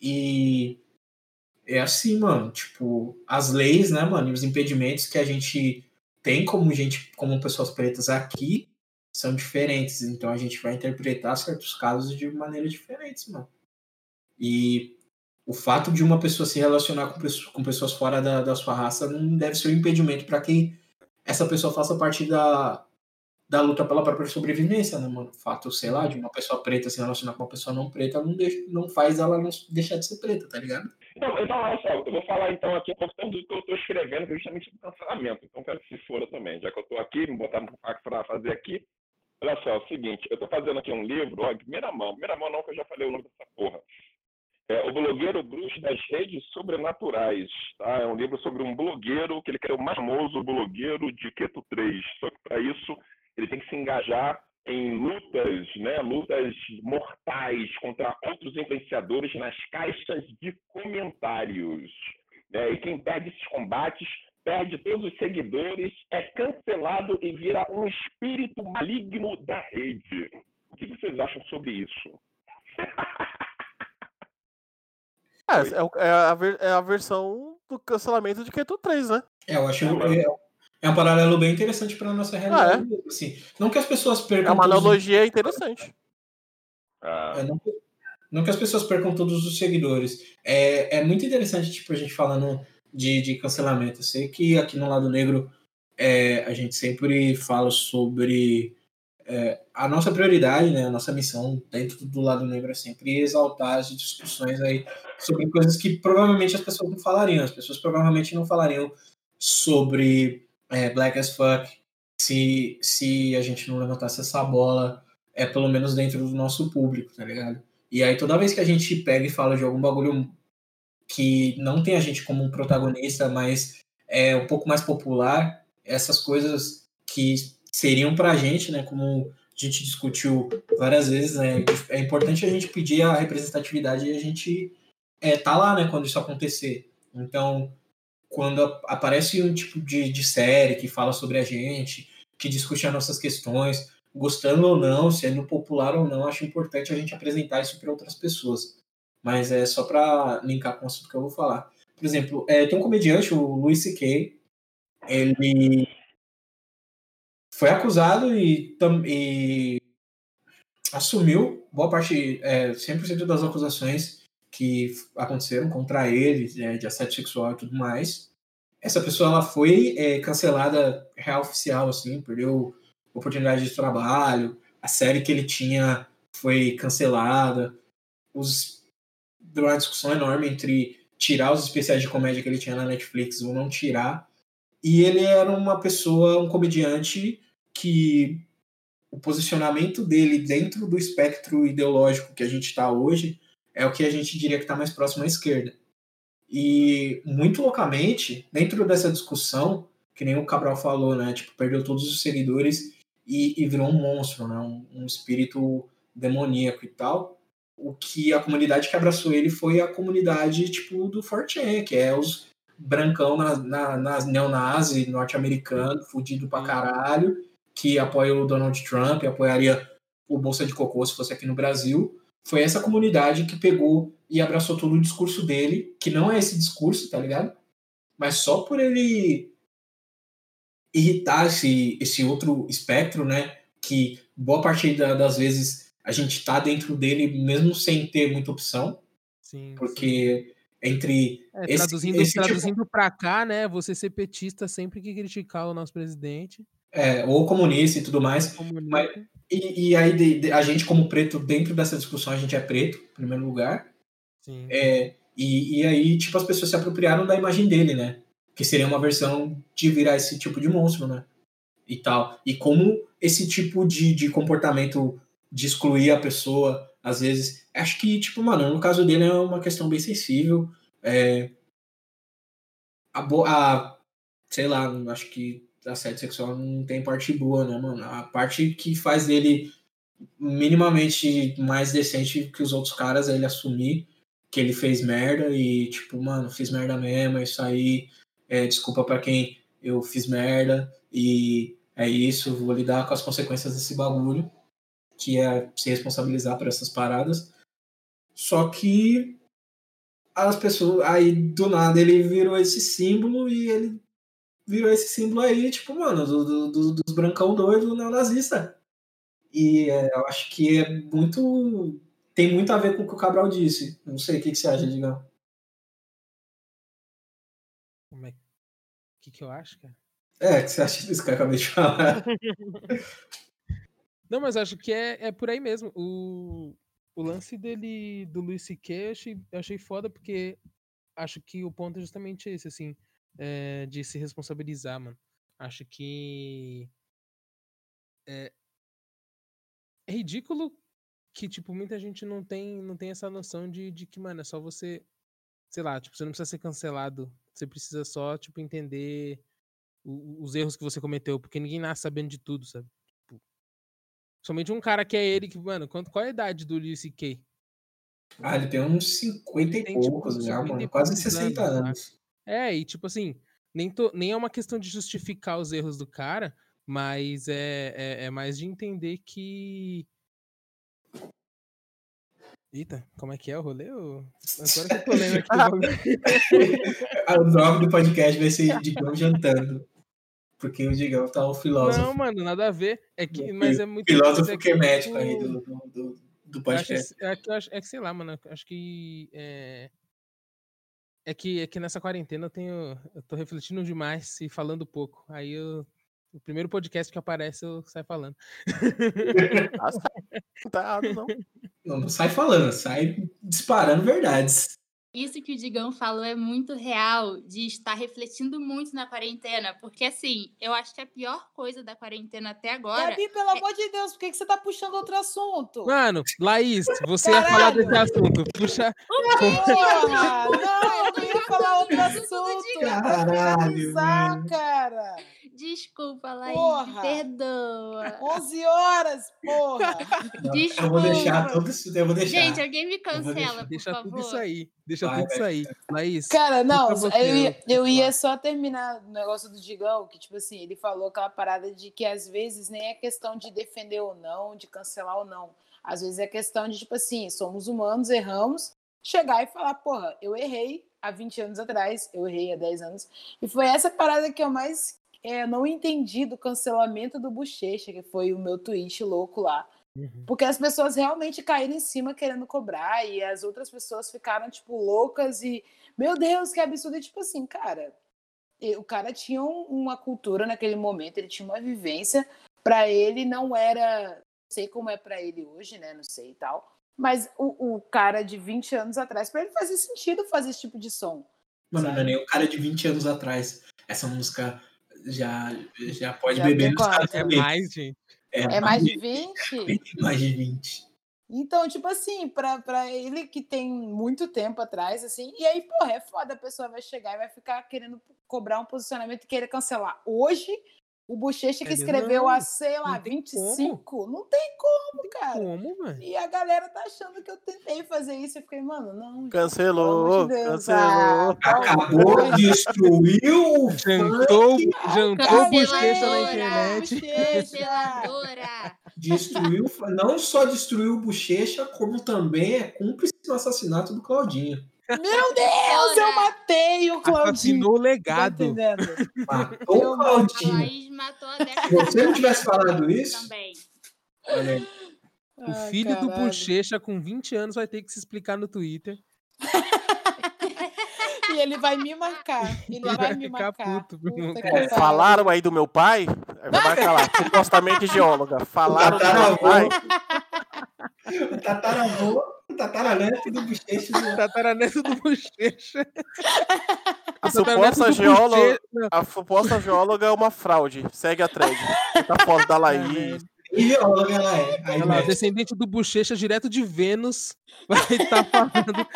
e é assim, mano, tipo, as leis, né, mano, e os impedimentos que a gente tem como gente, como pessoas pretas aqui, são diferentes, então a gente vai interpretar certos casos de maneiras diferentes, mano. E o fato de uma pessoa se relacionar com, pessoas, com pessoas fora da, da sua raça não deve ser um impedimento para que essa pessoa faça parte da, da luta pela própria sobrevivência, né, mano? O fato, sei lá, de uma pessoa preta se relacionar com uma pessoa não preta não, deixa, não faz ela não deixar de ser preta, tá ligado? Então, então, olha só, eu vou falar então aqui um pouco do que eu estou escrevendo, que é justamente do cancelamento. Então, quero que se fora também, já que eu estou aqui, me botar para fazer aqui. Olha só, é o seguinte, eu estou fazendo aqui um livro, ó, em primeira mão, primeira mão não, que eu já falei o nome dessa porra. É O Blogueiro Bruxo das Redes Sobrenaturais. Tá? É um livro sobre um blogueiro, que ele quer o mais famoso blogueiro de Keto 3. Só que para isso ele tem que se engajar em lutas, né, lutas mortais contra outros influenciadores nas caixas de comentários. né? E quem perde esses combates perde todos os seguidores, é cancelado e vira um espírito maligno da rede. O que vocês acham sobre isso? É, é, é a, ver- é a versão do cancelamento de Keto 3, né? É, eu acho, É, É um paralelo bem interessante para nossa realidade. mesmo, assim. Não que as pessoas É percam. uma todos os- analogia interessante. Ah, É, não, não que as pessoas percam todos os seguidores. É, é muito interessante, tipo, a gente falando de, de cancelamento. Eu sei que aqui no Lado Negro é, a gente sempre fala sobre é, a nossa prioridade, né, a nossa missão dentro do Lado Negro é sempre exaltar as discussões aí sobre coisas que provavelmente as pessoas não falariam. As pessoas provavelmente não falariam sobre é, Black as Fuck se, se a gente não levantasse essa bola é pelo menos dentro do nosso público, tá ligado? E aí toda vez que a gente pega e fala de algum bagulho que não tem a gente como um protagonista, mas é um pouco mais popular, essas coisas que seriam pra gente, né, como a gente discutiu várias vezes, né, é importante a gente pedir a representatividade e a gente é, tá lá, né, quando isso acontecer. Então, quando a- aparece um tipo de, de série que fala sobre a gente, que discute as nossas questões, gostando ou não, sendo popular ou não, acho importante a gente apresentar isso para outras pessoas. Mas é só para linkar com o assunto que eu vou falar. Por exemplo, é, tem um comediante, o Louis C.K., ele foi acusado e, e assumiu boa parte, é, 100% das acusações que aconteceram contra ele, é, de assédio sexual e tudo mais. Essa pessoa ela foi é, cancelada real oficial, assim, perdeu oportunidade de trabalho, a série que ele tinha foi cancelada, os deu uma discussão enorme entre tirar os especiais de comédia que ele tinha na Netflix ou não tirar. E ele era uma pessoa, um comediante que o posicionamento dele dentro do espectro ideológico que a gente está hoje é o que a gente diria que está mais próximo à esquerda. E muito loucamente, dentro dessa discussão, que nem o Cabral falou, né? Tipo, perdeu todos os seguidores e, e virou um monstro, né? Um, um espírito demoníaco e tal. O que a comunidade que abraçou ele foi a comunidade, tipo, do 4chan, que é os brancão na, na, nas neonazi norte-americano, fudido pra caralho, que apoia o Donald Trump, apoiaria o Bolsa de Cocô se fosse aqui no Brasil. Foi essa comunidade que pegou e abraçou todo o discurso dele, que não é esse discurso, tá ligado? Mas só por ele irritar esse, esse outro espectro, né? Que boa parte da- das vezes a gente tá dentro dele mesmo sem ter muita opção, Sim. sim. porque entre É, esse- traduzindo, esse tipo- traduzindo pra cá, né? Você ser petista sempre que criticar o nosso presidente. É, ou comunista e tudo mais, Comunista. E, e aí de- de- a gente, como preto, dentro dessa discussão, a gente é preto, em primeiro lugar. Sim. É, e, e aí, tipo, as pessoas se apropriaram da imagem dele, né? Que seria uma versão de virar esse tipo de monstro, né? E tal. E como esse tipo de, de comportamento de excluir a pessoa, às vezes. Acho que, tipo, mano, no caso dele é uma questão bem sensível. É, a, bo- a sei lá, acho que assédio sexual não tem parte boa, né, mano? A parte que faz dele minimamente mais decente que os outros caras é ele assumir que ele fez merda e, tipo, mano, fiz merda mesmo, é isso aí, é, desculpa pra quem eu fiz merda e é isso, vou lidar com as consequências desse bagulho, que é se responsabilizar por essas paradas. Só que as pessoas, aí do nada ele virou esse símbolo e ele virou esse símbolo aí, tipo, mano, do, do- do- dos brancão doido neonazista. E é, eu acho que é muito. Tem muito a ver com o que o Cabral disse. Não sei o que, que você acha, Digão. Como é... O que, que eu acho, cara? É, o que você acha disso que eu acabei de falar? Não, mas acho que é, é por aí mesmo. O, o lance dele, do Luis C.K., eu achei, eu achei foda porque acho que o ponto é justamente esse, assim, é, de se responsabilizar, mano. Acho que é, é ridículo que, tipo, muita gente não tem, não tem essa noção de, de que, mano, é só você, sei lá, tipo, você não precisa ser cancelado, você precisa só, tipo, entender o- os erros que você cometeu, porque ninguém nasce sabendo de tudo, sabe? Tipo, somente um cara que é ele, que, mano, quanto, qual é a idade do Luis C.K.? Ah, ele tem uns 50 Ele e tipo, poucos já, 50 e mano. Quase poucos 60 anos, anos. É, e tipo assim, nem, nem é uma questão de justificar os erros do cara, mas é, é, é mais de entender que. Eita, como é que é o rolê? Agora que eu tô lendo aqui o nome do podcast vai ser Digão Jantando. Porque o Digão tá o filósofo. Não, mano, nada a ver. É que, mas é muito. filósofo é que é médico tipo, aí do, do, do, do eu acho podcast. É que, é que sei lá, mano. Acho que. É, é que, é que nessa quarentena eu tenho. Eu tô refletindo demais e falando pouco. Aí eu. O primeiro podcast que aparece eu saio falando. Ah, tá. Não tá errado, não. Não, não sai falando, sai disparando verdades. Isso que o Digão falou é muito real, de estar refletindo muito na quarentena. Porque, assim, eu acho que a pior coisa da quarentena até agora. Gabi, pelo amor de Deus, por que, que você tá puxando outro assunto? Mano, Laís, você ia falar Caralho! desse assunto. Puxa. Porra! Não, eu não ia falar outro assunto. Caralho, cara. Desculpa, Laís, Porra! me perdoa. 11 horas, porra. Eu vou deixar Desculpa. tudo isso, eu vou deixar. Gente, alguém me cancela, por Deixa favor. tudo isso aí. Deixa Vai, tudo isso aí. Laís. Cara, não, eu ia, eu- eu ia só terminar o negócio do Digão, que, tipo assim, ele falou aquela parada de que às vezes nem é questão de defender ou não, de cancelar ou não. Às vezes é questão de, tipo assim, somos humanos, erramos, chegar e falar, porra, eu errei há 20 anos atrás, eu errei há 10 anos. E foi essa parada que eu mais é, não entendi do cancelamento do Bochecha, que foi o meu tweet louco lá. Uhum. Porque as pessoas realmente caíram em cima querendo cobrar e as outras pessoas ficaram, tipo, loucas e, meu Deus, que absurdo. E, tipo assim, cara, o cara tinha um- uma cultura naquele momento, ele tinha uma vivência. Pra ele não era. Não sei como é pra ele hoje, né? Não sei e tal. Mas o, o cara de 20 anos atrás, pra ele fazia sentido fazer esse tipo de som. Mano, não é nem o cara de 20 anos atrás. Essa música já, já pode Já beber nos quanto? caras É mais, gente. É mais de 20? mais de 20. Então, tipo assim, pra, pra ele que tem muito tempo atrás, assim, e aí, porra, é foda, a pessoa vai chegar e vai ficar querendo cobrar um posicionamento e querer cancelar. Hoje, o Bochecha que escreveu não, há, sei lá, não tem 25, não tem como, cara. Como, mano? E a galera tá achando que eu tentei fazer isso. Eu fiquei, mano, não. Cancelou, de Deus. cancelou. Ah, qual Acabou, destruiu o Jantou, jantou bochecha na internet. Canceladora. destruiu, não só destruiu o Bochecha, como também é cúmplice do assassinato do Claudinho. Meu Deus, eu matei o Claudinho. Assassinou o Tá legado. Matou Eu o Claudinho. Matou Se você não tivesse falado isso, também. olha. O Ai, filho do. Bochecha, com 20 anos, vai ter que se explicar no Twitter. E ele vai me marcar. Ele Vai vai me ficar marcar. puto, pariu. Falaram aí do meu pai? Vai marcar lá, supostamente geóloga. Falaram do meu pai? O tataravô, tataraneto do Bochecha. do- Tataraneto do Bochecha. A suposta do geóloga, Não, a suposta geóloga é uma fraude. Segue a thread. Tá foto da Laís. E geóloga ela é. Aí, mexe. descendente do Bochecha, direto de Vênus, vai estar falando.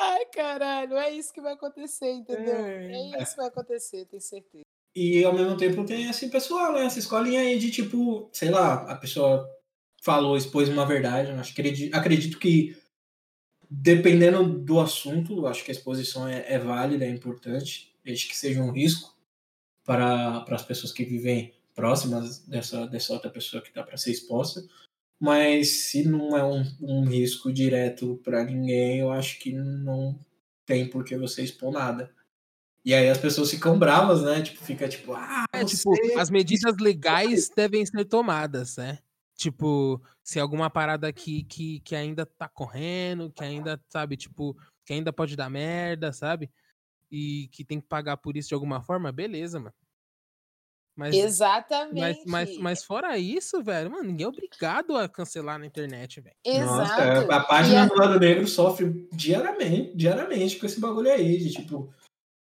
Ai, caralho, é isso que vai acontecer, entendeu? É. É isso que vai acontecer, tenho certeza. E ao mesmo tempo tem assim, pessoal, né? Essa escolinha aí de tipo, sei lá, a pessoa falou, expôs uma verdade. eu Acho, acredito, acredito que, dependendo do assunto, acho que a exposição é, é válida, é importante, desde que seja um risco para, para as pessoas que vivem próximas dessa, dessa outra pessoa que está para ser exposta. Mas se não é um, um risco direto para ninguém, eu acho que não tem por que você expor nada. E aí as pessoas ficam bravas, né? Tipo, fica tipo, ah, É, tipo, as medidas legais devem ser tomadas, né? Tipo, se alguma parada aqui que, que ainda tá correndo, que ainda, sabe, tipo, que ainda pode dar merda, sabe? E que tem que pagar por isso de alguma forma, beleza, mano. Mas, mas, Exatamente. mas, mas fora isso, velho, mano, ninguém é obrigado a cancelar na internet, velho. Nossa, Exato. a página E do Lado Negro sofre diariamente, diariamente com esse bagulho aí, de tipo,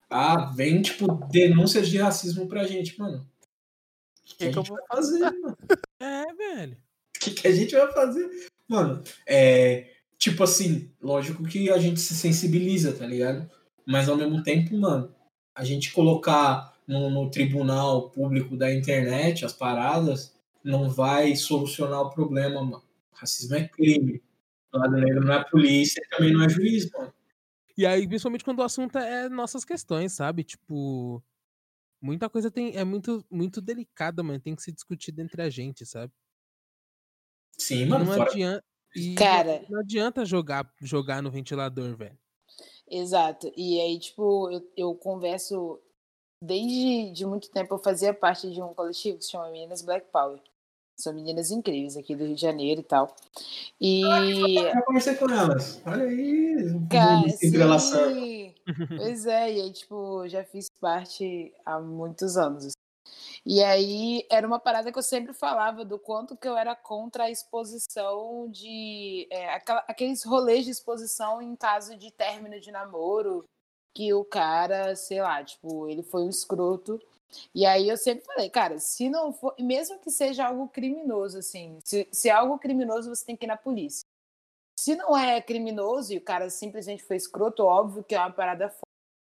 ah, vem, tipo, denúncias de racismo pra gente, mano. O que, Que eu gente vou vai fazer, mano? É, velho. O que, que a gente vai fazer? Mano, é. Tipo assim, lógico que a gente se sensibiliza, tá ligado? Mas ao mesmo tempo, mano, a gente colocar no, no tribunal público da internet as paradas não vai solucionar o problema, mano. Racismo é crime. O lado negro não é polícia, também não é juiz, mano. E aí, principalmente quando o assunto é nossas questões, sabe? Tipo, muita coisa tem é muito muito delicada, mano, tem que se discutir entre a gente, sabe? Sim, mano, não fora. adianta e Cara. não adianta jogar jogar no ventilador, velho. Exato. E aí, tipo, eu, eu converso desde de muito tempo eu fazia parte de um coletivo que se chama Meninas Black Power. São meninas incríveis aqui do Rio de Janeiro e tal. E. Já conversei com elas. Olha aí. Cara, sim. Pois é, e aí, tipo, já fiz parte há muitos anos. assim. E aí era uma parada que eu sempre falava do quanto que eu era contra a exposição de. é, aquela- aqueles rolês de exposição em caso de término de namoro, que o cara, sei lá, tipo, ele foi um escroto. E aí eu sempre falei, cara, se não for, mesmo que seja algo criminoso, assim, se, se é algo criminoso, você tem que ir na polícia. Se não é criminoso e o cara simplesmente foi escroto, óbvio que é uma parada foda,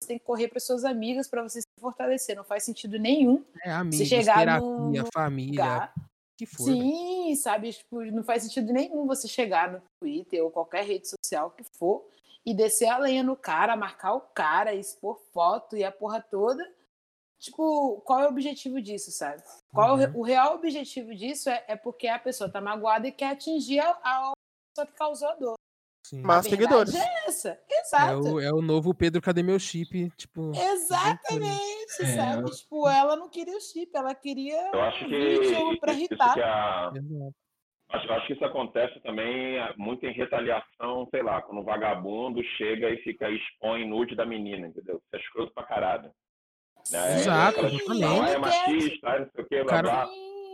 você tem que correr para suas amigas para você se fortalecer. Não faz sentido nenhum É amigos, chegar terapia, num- num família, lugar. que for. Sim, sabe? Tipo, não faz sentido nenhum você chegar no Twitter ou qualquer rede social que for e descer a lenha no cara, marcar o cara, expor foto e a porra toda. Tipo, qual é o objetivo disso, sabe? Qual é o re- o real objetivo disso é, é porque a pessoa tá magoada e quer atingir a, a pessoa que causou a dor. Sim. Mas a seguidores. é essa. É Exato. o, é o novo Pedro, cadê meu chip? Tipo, Exatamente, É, sabe? ela- Tipo, ela não queria o chip, ela queria Eu acho um que vídeo pra irritar. a, exato. Acho, acho que isso acontece também é, muito em retaliação, sei lá, quando um vagabundo chega e fica expõe nude da menina, entendeu? Isso é escroto pra caralho. Né? Exato, exatamente. ah, é machista, não sei o que, blá, blá.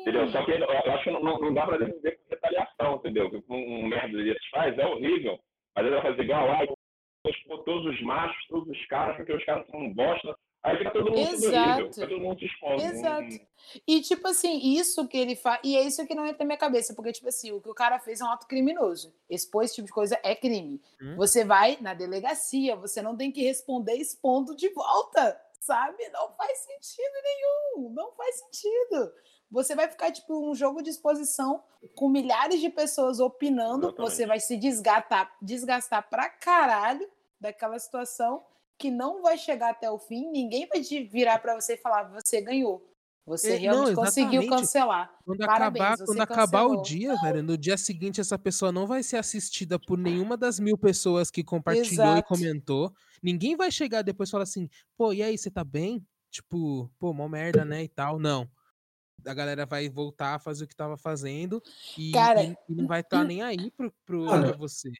Entendeu? Só que eu acho que não, não dá pra defender com retaliação, entendeu? Que um, um merda desses faz é horrível. Às vezes vai fazer igual, eu vou expor todos os machos, todos os caras, porque os caras são um bosta. Aí fica todo mundo Exato. horrível, fica todo mundo se expondo. Exato. E, tipo assim, isso que ele faz. E é isso que não entra na minha cabeça, porque, tipo assim, o que o cara fez é um ato criminoso. Expor esse tipo de coisa é crime. Hum. Você vai na delegacia, você não tem que responder expondo de volta, sabe? Não faz sentido nenhum. Não faz sentido. Você vai ficar, tipo, um jogo de exposição com milhares de pessoas opinando, Exatamente. você vai se desgastar, desgastar pra caralho daquela situação que não vai chegar até o fim, ninguém vai te virar pra você e falar, você ganhou. Você É, realmente não, conseguiu cancelar. Quando Parabéns, acabar, quando acabar o dia, velho, no dia seguinte essa pessoa não vai ser assistida por nenhuma das mil pessoas que compartilhou e Exato. comentou. Ninguém vai chegar depois e falar assim, pô, e aí, você tá bem? Tipo, pô, mó merda, né? E tal. Não. A galera vai voltar a fazer o que tava fazendo e, Cara, e- e não vai estar nem aí pro, pro, Olha, você.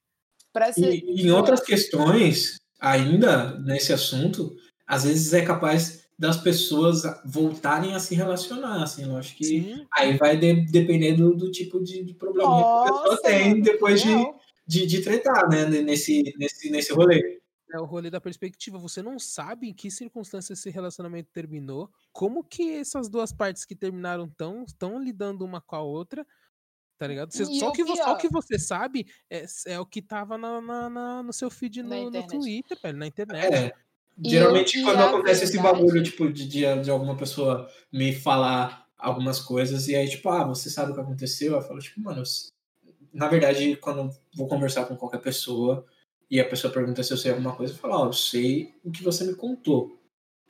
Pra ser... E, e em outras questões, ainda nesse assunto, às vezes é capaz das pessoas voltarem a se relacionar, assim, eu acho que Sim. aí vai de- depender do, do tipo de, de probleminha que a pessoa Nossa, tem depois de, de, de tretar, né, nesse, nesse, nesse rolê. É o rolê da perspectiva. Você não sabe em que circunstâncias esse relacionamento terminou, como que essas duas partes que terminaram estão estão lidando uma com a outra, tá ligado? Você- E só, o que, vo- só o que você sabe é, é o que tava na, na- na- no seu feed Na no, no. Twitter, velho, na internet. É, geralmente quando acontece esse bagulho, tipo, de, de, de alguma pessoa me falar algumas coisas, e aí, tipo, ah, você sabe o que aconteceu? Eu falo, tipo, mano, na verdade, quando eu vou conversar com qualquer pessoa e a pessoa pergunta se eu sei alguma coisa, eu falo, ó, eu sei o que você me contou.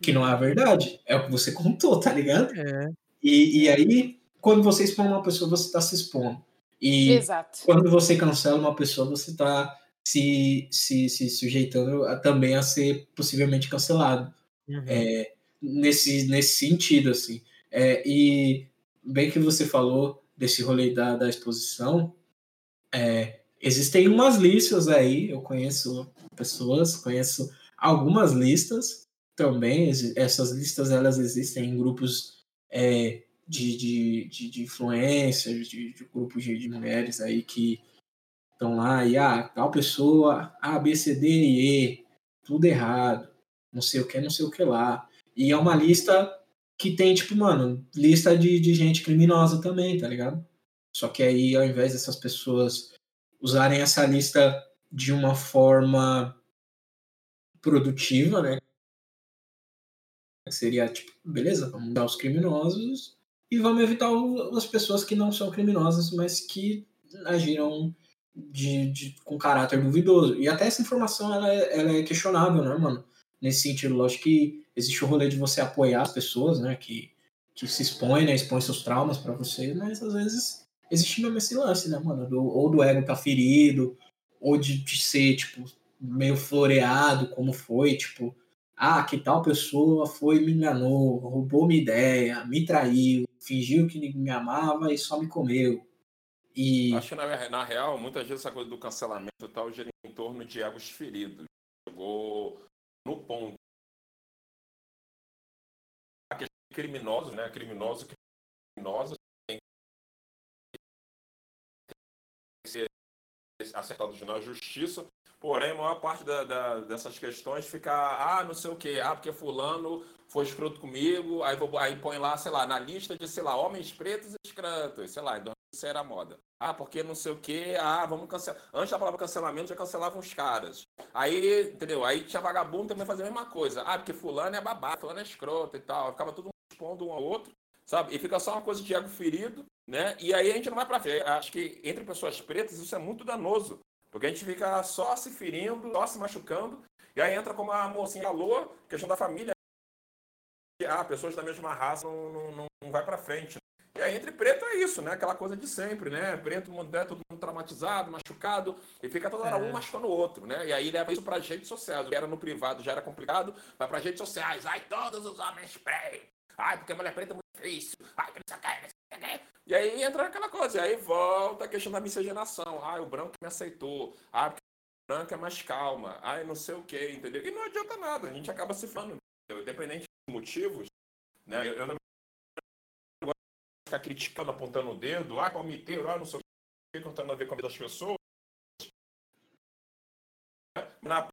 Que não é a verdade, é o que você contou, tá ligado? É. E, e aí, quando você expõe uma pessoa, você tá se expondo. E Exato. quando você cancela uma pessoa, você está se, se, se sujeitando a- também a ser possivelmente cancelado. Uhum. É, nesse, nesse sentido, assim. É, e bem que você falou desse rolê da, da exposição, é, existem umas listas aí, eu conheço pessoas, conheço algumas listas também, essas listas elas existem em grupos é, de, de, de, de influencers, de, de grupos de, de mulheres aí que estão lá e, ah, tal pessoa, A, B, C, D e E, tudo errado, não sei o que, não sei o que lá. E é uma lista que tem, tipo, mano, lista de, de gente criminosa também, tá ligado? Só que aí, ao invés dessas pessoas usarem essa lista de uma forma produtiva, né? Seria, tipo, beleza, vamos dar os criminosos e vamos evitar as pessoas que não são criminosas, mas que agiram de, de- com caráter duvidoso. E até essa informação, ela é, ela é questionável, né, mano? Nesse sentido, lógico que existe o rolê de você apoiar as pessoas, né, que, que se expõem, né, expõem seus traumas pra você, mas às vezes existe mesmo esse lance, né, mano? Do, ou do ego tá ferido, ou de, de ser, tipo, meio floreado, como foi, tipo, Ah, que tal pessoa foi me enganou, roubou minha ideia, me traiu, fingiu que me amava e só me comeu. E Acho que na, na real, muitas vezes essa coisa do cancelamento tal gira em torno de egos feridos. Chegou no ponto. Aqueles criminosos, né? Criminosos, criminosos têm que acertados na justiça. Porém, a maior parte da- da- dessas questões fica, ah, não sei o quê, ah, porque fulano foi escroto comigo, aí, vou, aí põe lá, sei lá, na lista de, sei lá, homens pretos e escrotos, sei lá, então isso era moda. Ah, porque não sei o quê, ah, vamos cancelar. Antes da palavra cancelamento, já cancelavam os caras. Aí, entendeu? Aí tinha vagabundo também fazia a mesma coisa. Ah, porque fulano é babaca, fulano é escroto e tal. Ficava todo mundo expondo um ao outro, sabe? E fica só uma coisa de ego ferido, né? E aí a gente não vai pra frente. Acho que entre pessoas pretas isso é muito danoso. Porque a gente fica só se ferindo, só se machucando. E aí entra como a mocinha falou, questão da família. Ah, pessoas da mesma raça não, não, não- não vai pra frente. E aí entre preto é isso, né? Aquela coisa de sempre, né? Preto, né? todo mundo traumatizado, machucado, e fica toda hora um É. machucando o outro, né? E aí leva isso para as redes sociais. O que era no privado já era complicado, vai para as redes sociais. Ai, todos os homens pretos. Ai, porque mulher preta é muito difícil. Ai, que não sei o que. E aí entra aquela coisa, aí volta a questão da miscigenação. Ai, o branco me aceitou. Ai, porque o branco é mais calma. Ai, não sei o que, entendeu? E não adianta nada, a gente acaba se falando. Independente dos motivos, né? Eu, eu não ficar criticando, apontando o dedo, ah, palmiteiro, ah, não sei o que, tentando a ver com a vida das pessoas. Na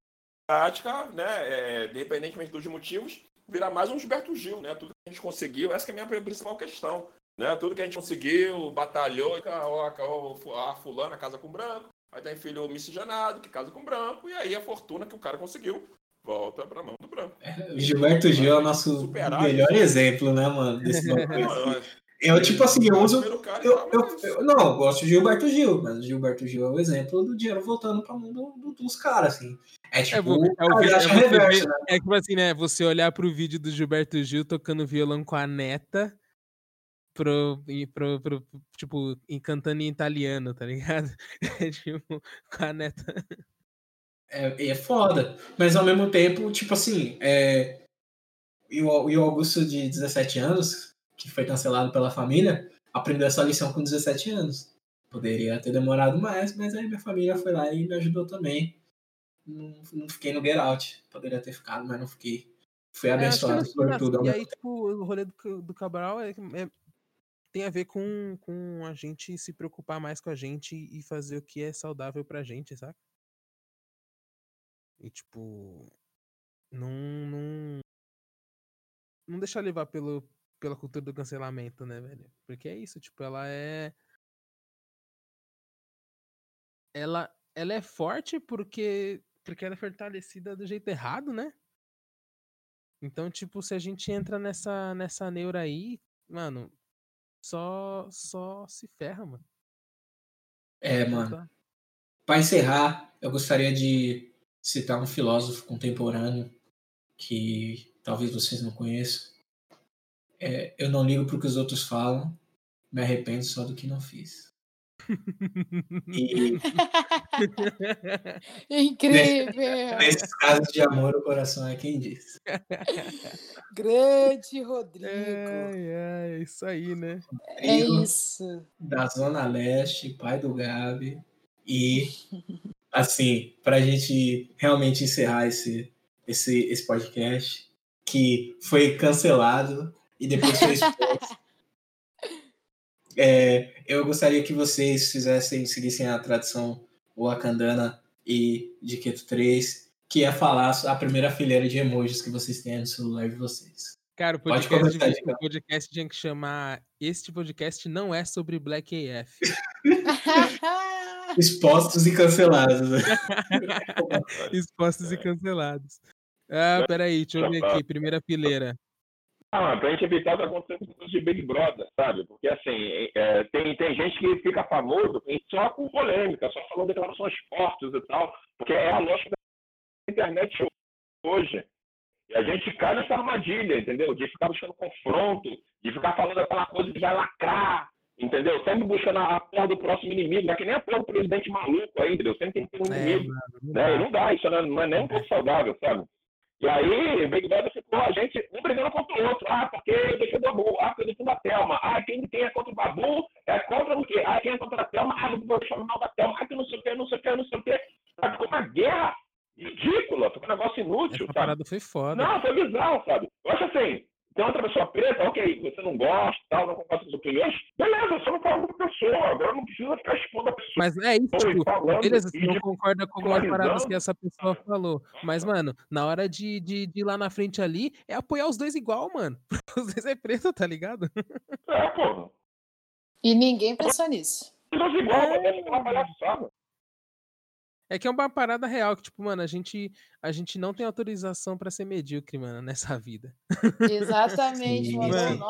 prática, né, é, independentemente dos motivos, virar mais um Gilberto Gil, né? Tudo que a gente conseguiu, essa que é a minha principal questão. Né? Tudo que a gente conseguiu, batalhou, e, ó, a fulana casa com branco, aí tem filho miscigenado que casa com branco, e aí a fortuna que o cara conseguiu volta pra mão do branco. o Gilberto Gil é o nosso melhor isso. exemplo, né, mano? Desse eu- tipo assim, eu uso. Eu, eu, eu- não, eu gosto de Gilberto Gil, mas o Gilberto Gil é o exemplo do dinheiro voltando pra mão do- do- dos caras, assim. É tipo É, vo- o é o é reverso, ver- né? é tipo assim, né? Você olhar pro vídeo do Gilberto Gil tocando violão com a neta pro, pro, pro- tipo, cantando em italiano, tá ligado? É tipo, com a neta. É, é foda. Mas ao mesmo tempo, tipo assim, é, e, o, e o Augusto de 17 anos, que foi cancelado pela família, aprendeu essa lição com 17 anos. Poderia ter demorado mais, mas aí minha família foi lá e me ajudou também. Não, não fiquei no Get Out. Poderia ter ficado, mas não fiquei. Fui É, abençoado fim por das- tudo. E aí, tipo, o rolê do, do Cabral é, é- tem a ver com, com a gente se preocupar mais com a gente e fazer o que é saudável pra gente, saca? E tipo, não, não, não deixar levar pelo, pela cultura do cancelamento, né, velho? Porque é isso, tipo, ela é. Ela, ela é forte porque, porque ela é fortalecida do jeito errado, né? Então, tipo, se a gente entra nessa, nessa neura aí, mano, só, só se ferra, mano. É, mano. Para encerrar, eu gostaria de citar um filósofo contemporâneo que talvez vocês não conheçam. É, eu não ligo para o que os outros falam, me arrependo só do que não fiz. E Incrível! nesses casos de amor, o coração é quem diz. Grande Rodrigo. Ai, é isso aí, né? É Rodrigo, isso. da Zona Leste, pai do Gabi. E, assim, para a gente realmente encerrar esse, esse, esse podcast, que foi cancelado e depois foi exposto. É, eu gostaria que vocês fizessem, seguissem a tradição wakandana e de Keto 3, que é falar a primeira fileira de emojis que vocês têm no celular de vocês. Cara, o podcast, devia- o podcast tinha que chamar Este podcast não é sobre Black AF. Expostos e cancelados. Expostos e cancelados. Ah, peraí, deixa eu ver aqui. Primeira fileira. Ah, pra gente evitar o que aconteceu com os de Big Brother, sabe? Porque, assim, é, tem, tem gente que fica famoso só com polêmica, só falando declarações fortes e tal, porque é a lógica da internet hoje. E a gente cai nessa armadilha, entendeu? De ficar buscando confronto, de ficar falando aquela coisa de vai lacrar, entendeu? Sempre buscando a porra do próximo inimigo, é que nem a porra do presidente maluco aí, entendeu? Sempre tem que ter um É, inimigo. mano, não né? Dá. não dá, isso não é, não é nem um pouco saudável, sabe? E aí, o Big Brother ficou a gente um brigando contra o outro. Ah, porque eu defendo o Babu. Ah, porque eu defendo a Thelma. Ah, quem, quem é contra o Babu é contra o quê? Ah, quem é contra a Thelma? Ah, eu vou chamar mal da Thelma. Ah, que não sei o quê, não sei o quê, não sei o quê. Ficou uma guerra ridícula, ficou um negócio inútil, Essa sabe? parada foi foda. Não, foi bizarro, sabe? Eu acho assim, tem outra pessoa preta, ok, você não gosta, tal, não concorda com as opiniões, beleza, você não fala com a pessoa, agora não precisa ficar expondo a pessoa. Mas é isso, tipo, falando beleza, você não concorda com algumas paradas que essa pessoa falou. Mas, mano, na hora de, de, de ir lá na frente ali, é apoiar os dois igual, mano. Os dois é preto, tá ligado? É, porra. E ninguém pensou nisso. Os dois igual, É. ser uma palhaçada. É que é uma parada real, que, tipo, mano, a gente, a gente não tem autorização pra ser medíocre, mano, nessa vida. Exatamente, Sim, mano.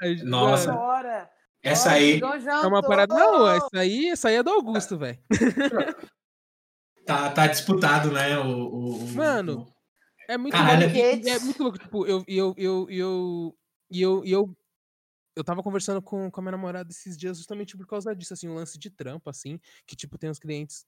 sim. Nossa, Nossa. Essa aí É uma parada. Não, essa aí, essa aí é do Augusto, velho. tá, tá disputado, né? O, o- Mano, o- É muito Caralho. louco. É muito louco. Tipo, eu, eu, eu, eu, e eu, eu, eu tava conversando com, com a minha namorada esses dias justamente por causa disso, assim, um lance de trampo, assim, que, tipo, tem uns clientes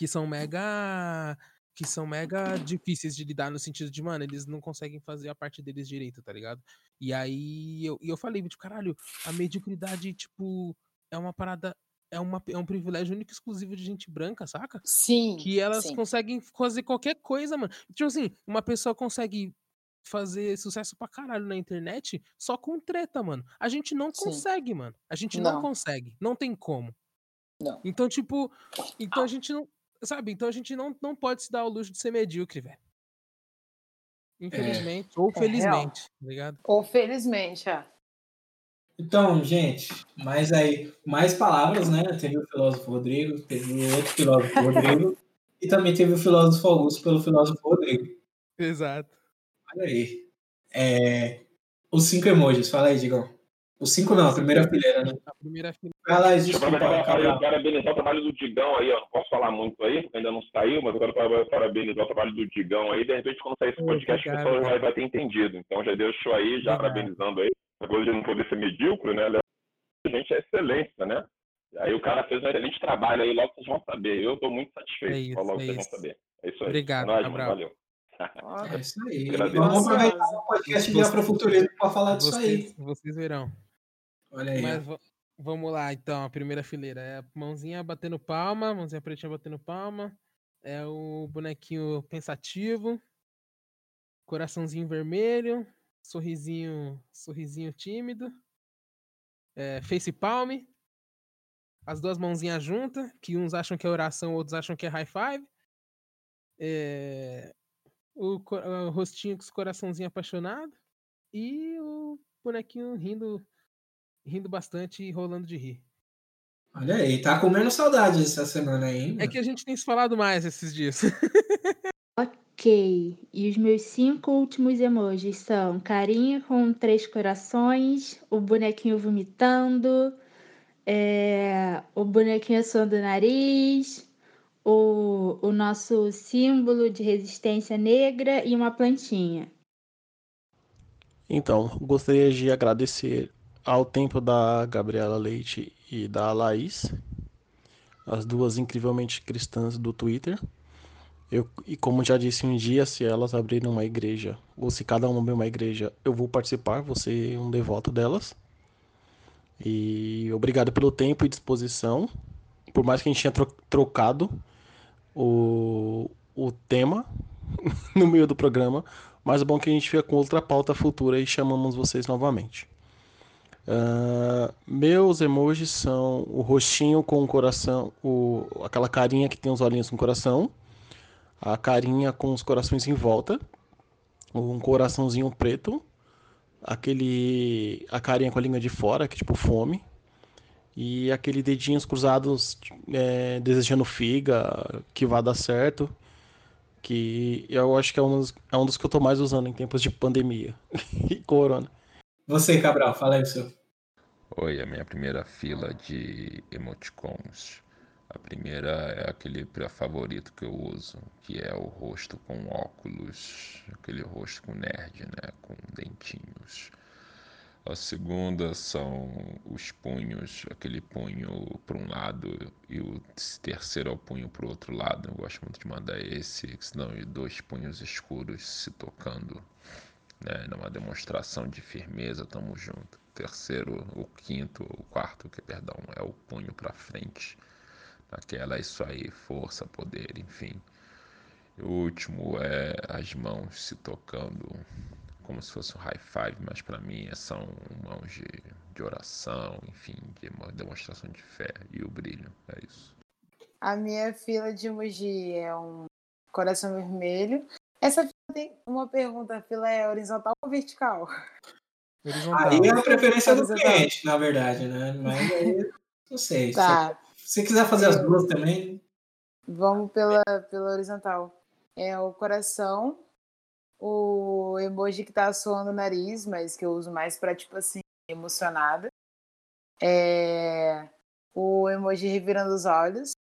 que são mega. que são mega difíceis de lidar no sentido de, mano, eles não conseguem fazer a parte deles direito, tá ligado? E aí eu, e eu falei, tipo, caralho, a mediocridade, tipo, é uma parada. É, uma, é um privilégio único e exclusivo de gente branca, saca? Sim. que elas sim. conseguem fazer qualquer coisa, mano. Tipo assim, uma pessoa consegue fazer sucesso pra caralho na internet só com treta, mano. A gente não Sim. consegue, mano. A gente não. Não. consegue. Não tem como. Não. Então, tipo, então a gente não. Sabe? Então a gente não, não pode se dar ao luxo de ser medíocre, velho. Infelizmente. Ou É real. felizmente, tá ligado? Ou felizmente, é. Então, gente, mais aí, mais palavras, né? Teve o filósofo Rodrigo, teve o outro filósofo Rodrigo, e também teve o filósofo Augusto pelo filósofo Rodrigo. Exato. Olha aí. É, os cinco emojis, fala aí, Digão. Os cinco não, a primeira fileira, né? A primeira fila. Fala aí, Deixa eu para Cabral. parabenizar o trabalho do Digão aí, ó. Não posso falar muito aí, porque ainda não saiu, mas eu quero para- parabenizar o trabalho do Digão aí. De repente, quando sair esse podcast, o pessoal cara. vai ter entendido. Então, já deixo aí, já parabenizando aí. A coisa de não poder ser medíocre, né? A gente é excelência, né? Aí o cara fez um excelente trabalho aí, logo vocês vão saber. Eu estou muito satisfeito. É isso, logo é vocês vão isso. saber. É isso aí. Obrigado, É nóis, mano. Cabral. Valeu. É isso aí. Agradeço. Vamos aproveitar o podcast de Vocês- Afrofuturismo para falar disso aí. Vocês, vocês verão. Olha aí. Mas vamos lá, então, a primeira fileira. É a mãozinha batendo palma, mãozinha pretinha batendo palma. É o bonequinho pensativo. Coraçãozinho vermelho. Sorrisinho, sorrisinho tímido. É, face palm. As duas mãozinhas juntas, que uns acham que é oração, outros acham que é high five. É, o, o rostinho com os coraçãozinho apaixonado. E o bonequinho rindo rindo bastante e rolando de rir. Olha aí, tá comendo saudade essa semana aí, hein? É que a gente tem se falado mais esses dias. Ok, e os meus cinco últimos emojis são carinha com três corações, o bonequinho vomitando, é, o bonequinho assoando o nariz, o, o nosso símbolo de resistência negra e uma plantinha. Então, gostaria de agradecer ao tempo da Gabriela Leite e da Laís, as duas incrivelmente cristãs do Twitter. Eu, e como já disse um dia, se elas abrirem uma igreja, ou se cada uma abrir uma igreja, eu vou participar, vou ser um devoto delas. E obrigado pelo tempo e disposição. Por mais que a gente tenha tro- trocado o, o tema no meio do programa, mas é bom que a gente fica com outra pauta futura e chamamos vocês novamente. Ah, meus emojis são o rostinho com o coração, o, aquela carinha que tem os olhinhos com coração, a carinha com os corações em volta, um coraçãozinho preto, aquele a carinha com a língua de fora, que é tipo fome, e aquele dedinhos cruzados é, desejando figa, que vai dar certo que eu acho que é um, dos, é um dos que eu tô mais usando em tempos de pandemia e corona. Você, Cabral, fala aí o seu. Oi, a minha primeira fila de emoticons. A primeira é aquele favorito que eu uso, que é o rosto com óculos, aquele rosto com nerd, né, com dentinhos. A segunda são os punhos, aquele punho para um lado e o terceiro é o punho para o outro lado. Eu gosto muito de mandar esse, senão dois punhos escuros se tocando, né? Numa demonstração de firmeza, tamo junto. Terceiro, o quinto, o quarto, que perdão, é o punho para frente. Aquela é isso aí, força, poder, enfim. E o último é as mãos se tocando como se fosse um high five, mas para mim são mãos de, de oração, enfim, de uma demonstração de fé e o brilho, é isso. A minha fila de emoji é um coração vermelho. Essa tem uma pergunta, a fila é horizontal ou vertical? Horizontal. Aí é a preferência do cliente, na verdade, né? Mas aí, não sei. Tá, Se você quiser fazer as duas também, vamos pela, pela horizontal. É o coração, o emoji que tá suando o nariz, mas que eu uso mais pra, tipo assim, emocionada. É o emoji revirando os olhos,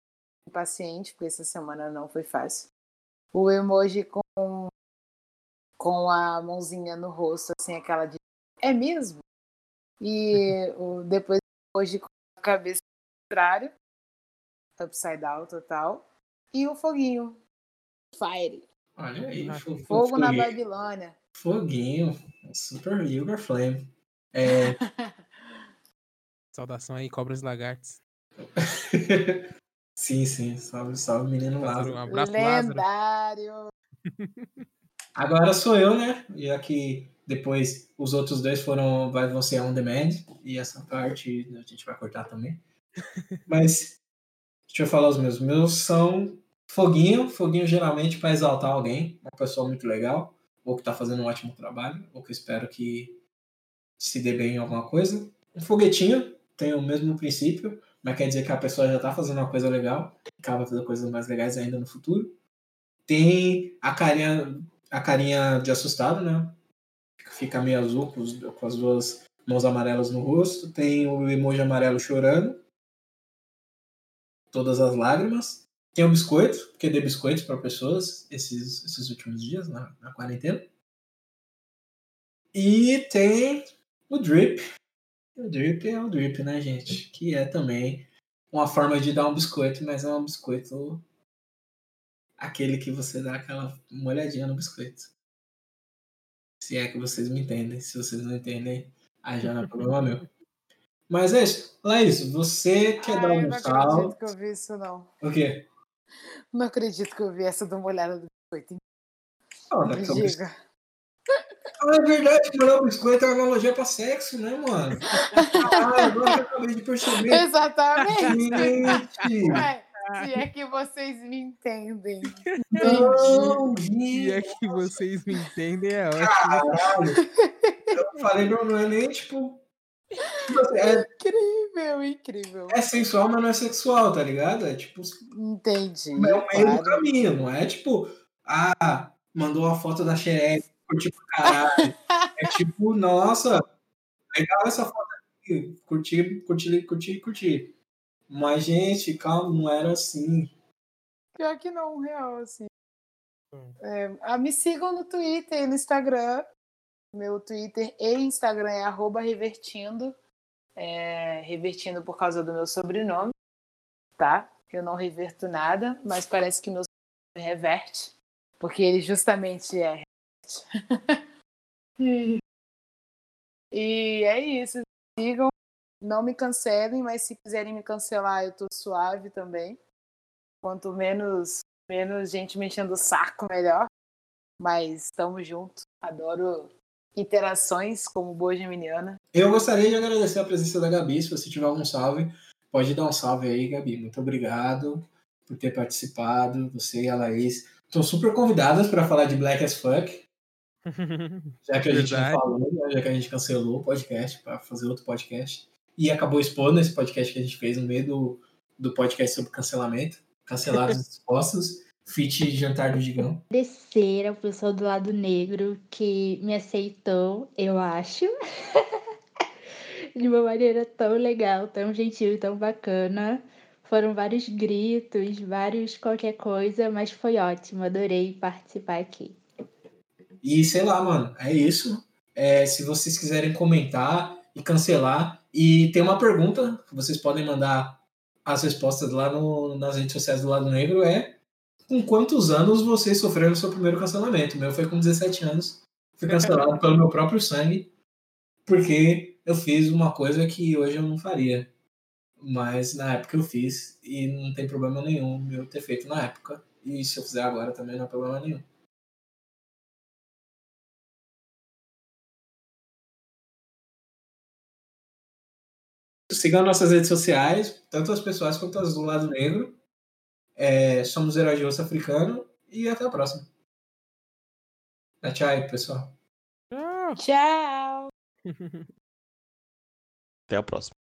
impaciente, porque essa semana não foi fácil. O emoji com, com a mãozinha no rosto, assim, aquela de. É mesmo? E o, depois emoji com a cabeça contrária, upside down total. E o foguinho. Fire. olha aí. Ah, fo- fo- Fogo na foguinho. Babilônia. Foguinho. Super Yuger Flame. É, Saudação aí, cobras e lagartes. sim, sim. Salve, salve, menino Lázaro, um abraço, Lázaro. Agora sou eu, né? Já que depois os outros dois foram vai ser on demand e essa parte a gente vai cortar também. Mas deixa eu falar os meus. Meus são foguinho, foguinho geralmente para exaltar alguém, uma pessoa muito legal, ou que tá fazendo um ótimo trabalho, ou que espero que se dê bem em alguma coisa. Um foguetinho tem o mesmo princípio, mas quer dizer que a pessoa já tá fazendo uma coisa legal, acaba fazendo coisas mais legais ainda no futuro. Tem a carinha a carinha de assustado, né? Fica meio azul com, as duas mãos amarelas no rosto. Tem o emoji amarelo chorando. Todas as lágrimas. Tem o biscoito, porque dei biscoitos para pessoas esses, esses últimos dias na, na quarentena. E tem o drip. O drip é o drip, né, gente? Que é também uma forma de dar um biscoito, mas é um biscoito aquele que você dá aquela molhadinha no biscoito. Se é que vocês me entendem. Se vocês não entendem, aí já não é problema meu. Mas é isso. Laís, você quer dar Ai, eu um não salve? acredito que eu vi isso, não. O quê? Não acredito que eu vi essa do molhada do biscoito. Me daqui a pouco- diga. Ah, é verdade, molhar o biscoito é uma analogia pra sexo, né, mano? Ah, agora eu acabei de perceber. Exatamente. Gente! Ué, se é que vocês me entendem. Não, E gente! é que vocês me entendem, é ótimo. Caralho! Eu falei, não, não é nem tipo. tipo assim, É, Incrível, incrível. é sensual, mas não é sexual, tá ligado? É tipo. Entendi. É o meio do caminho, não é tipo. Ah, mandou uma foto da xereca, curti pra caralho. É tipo, nossa, legal essa foto aqui. Curti, curti, curti, curti. Mas, gente, calma, não era assim. Pior que não, real, assim. Hum. É, ah, me sigam no Twitter e no Instagram. Meu Twitter e Instagram é arroba revertindo. É, revertindo por causa do meu sobrenome, tá? Eu não reverto nada, mas parece que meu sobrenome reverte, porque ele justamente é. e, e é isso. Sigam, não me cancelem, mas se quiserem me cancelar, eu tô suave também. Quanto menos menos gente me enchendo o saco, melhor. Mas estamos juntos. Adoro interações como boa geminiana. Eu gostaria de agradecer a presença da Gabi. Se você tiver algum salve, pode dar um salve aí, Gabi. Muito obrigado por ter participado. Você e a Laís estão super convidadas para falar de Black as Fuck. Já que a gente não falou, né? já que a gente cancelou o podcast para fazer outro podcast. E acabou expondo esse podcast que a gente fez no meio do, do podcast sobre cancelamento. Cancelados expostos. Fit jantar do Gigão. Agradecer ao pessoal do lado negro que me aceitou, eu acho. De uma maneira tão legal, tão gentil e tão bacana. Foram vários gritos, vários qualquer coisa, mas foi ótimo. Adorei participar aqui. E sei lá, mano, é isso. é, se vocês quiserem comentar e cancelar. E tem uma pergunta, que vocês podem mandar as respostas lá no, nas redes sociais do Lado Negro, é com quantos anos vocês sofreram seu primeiro cancelamento? O meu foi com 17 anos. Fui cancelado pelo meu próprio sangue, porque eu fiz uma coisa que hoje eu não faria. Mas na época eu fiz e não tem problema nenhum eu ter feito na época. E se eu fizer agora também não é problema nenhum. Sigam nossas redes sociais, tanto as pessoais quanto as do lado negro. É, somos Herói de Osso Africano e até a próxima. Tchau, aí, pessoal. Tchau. Até a próxima.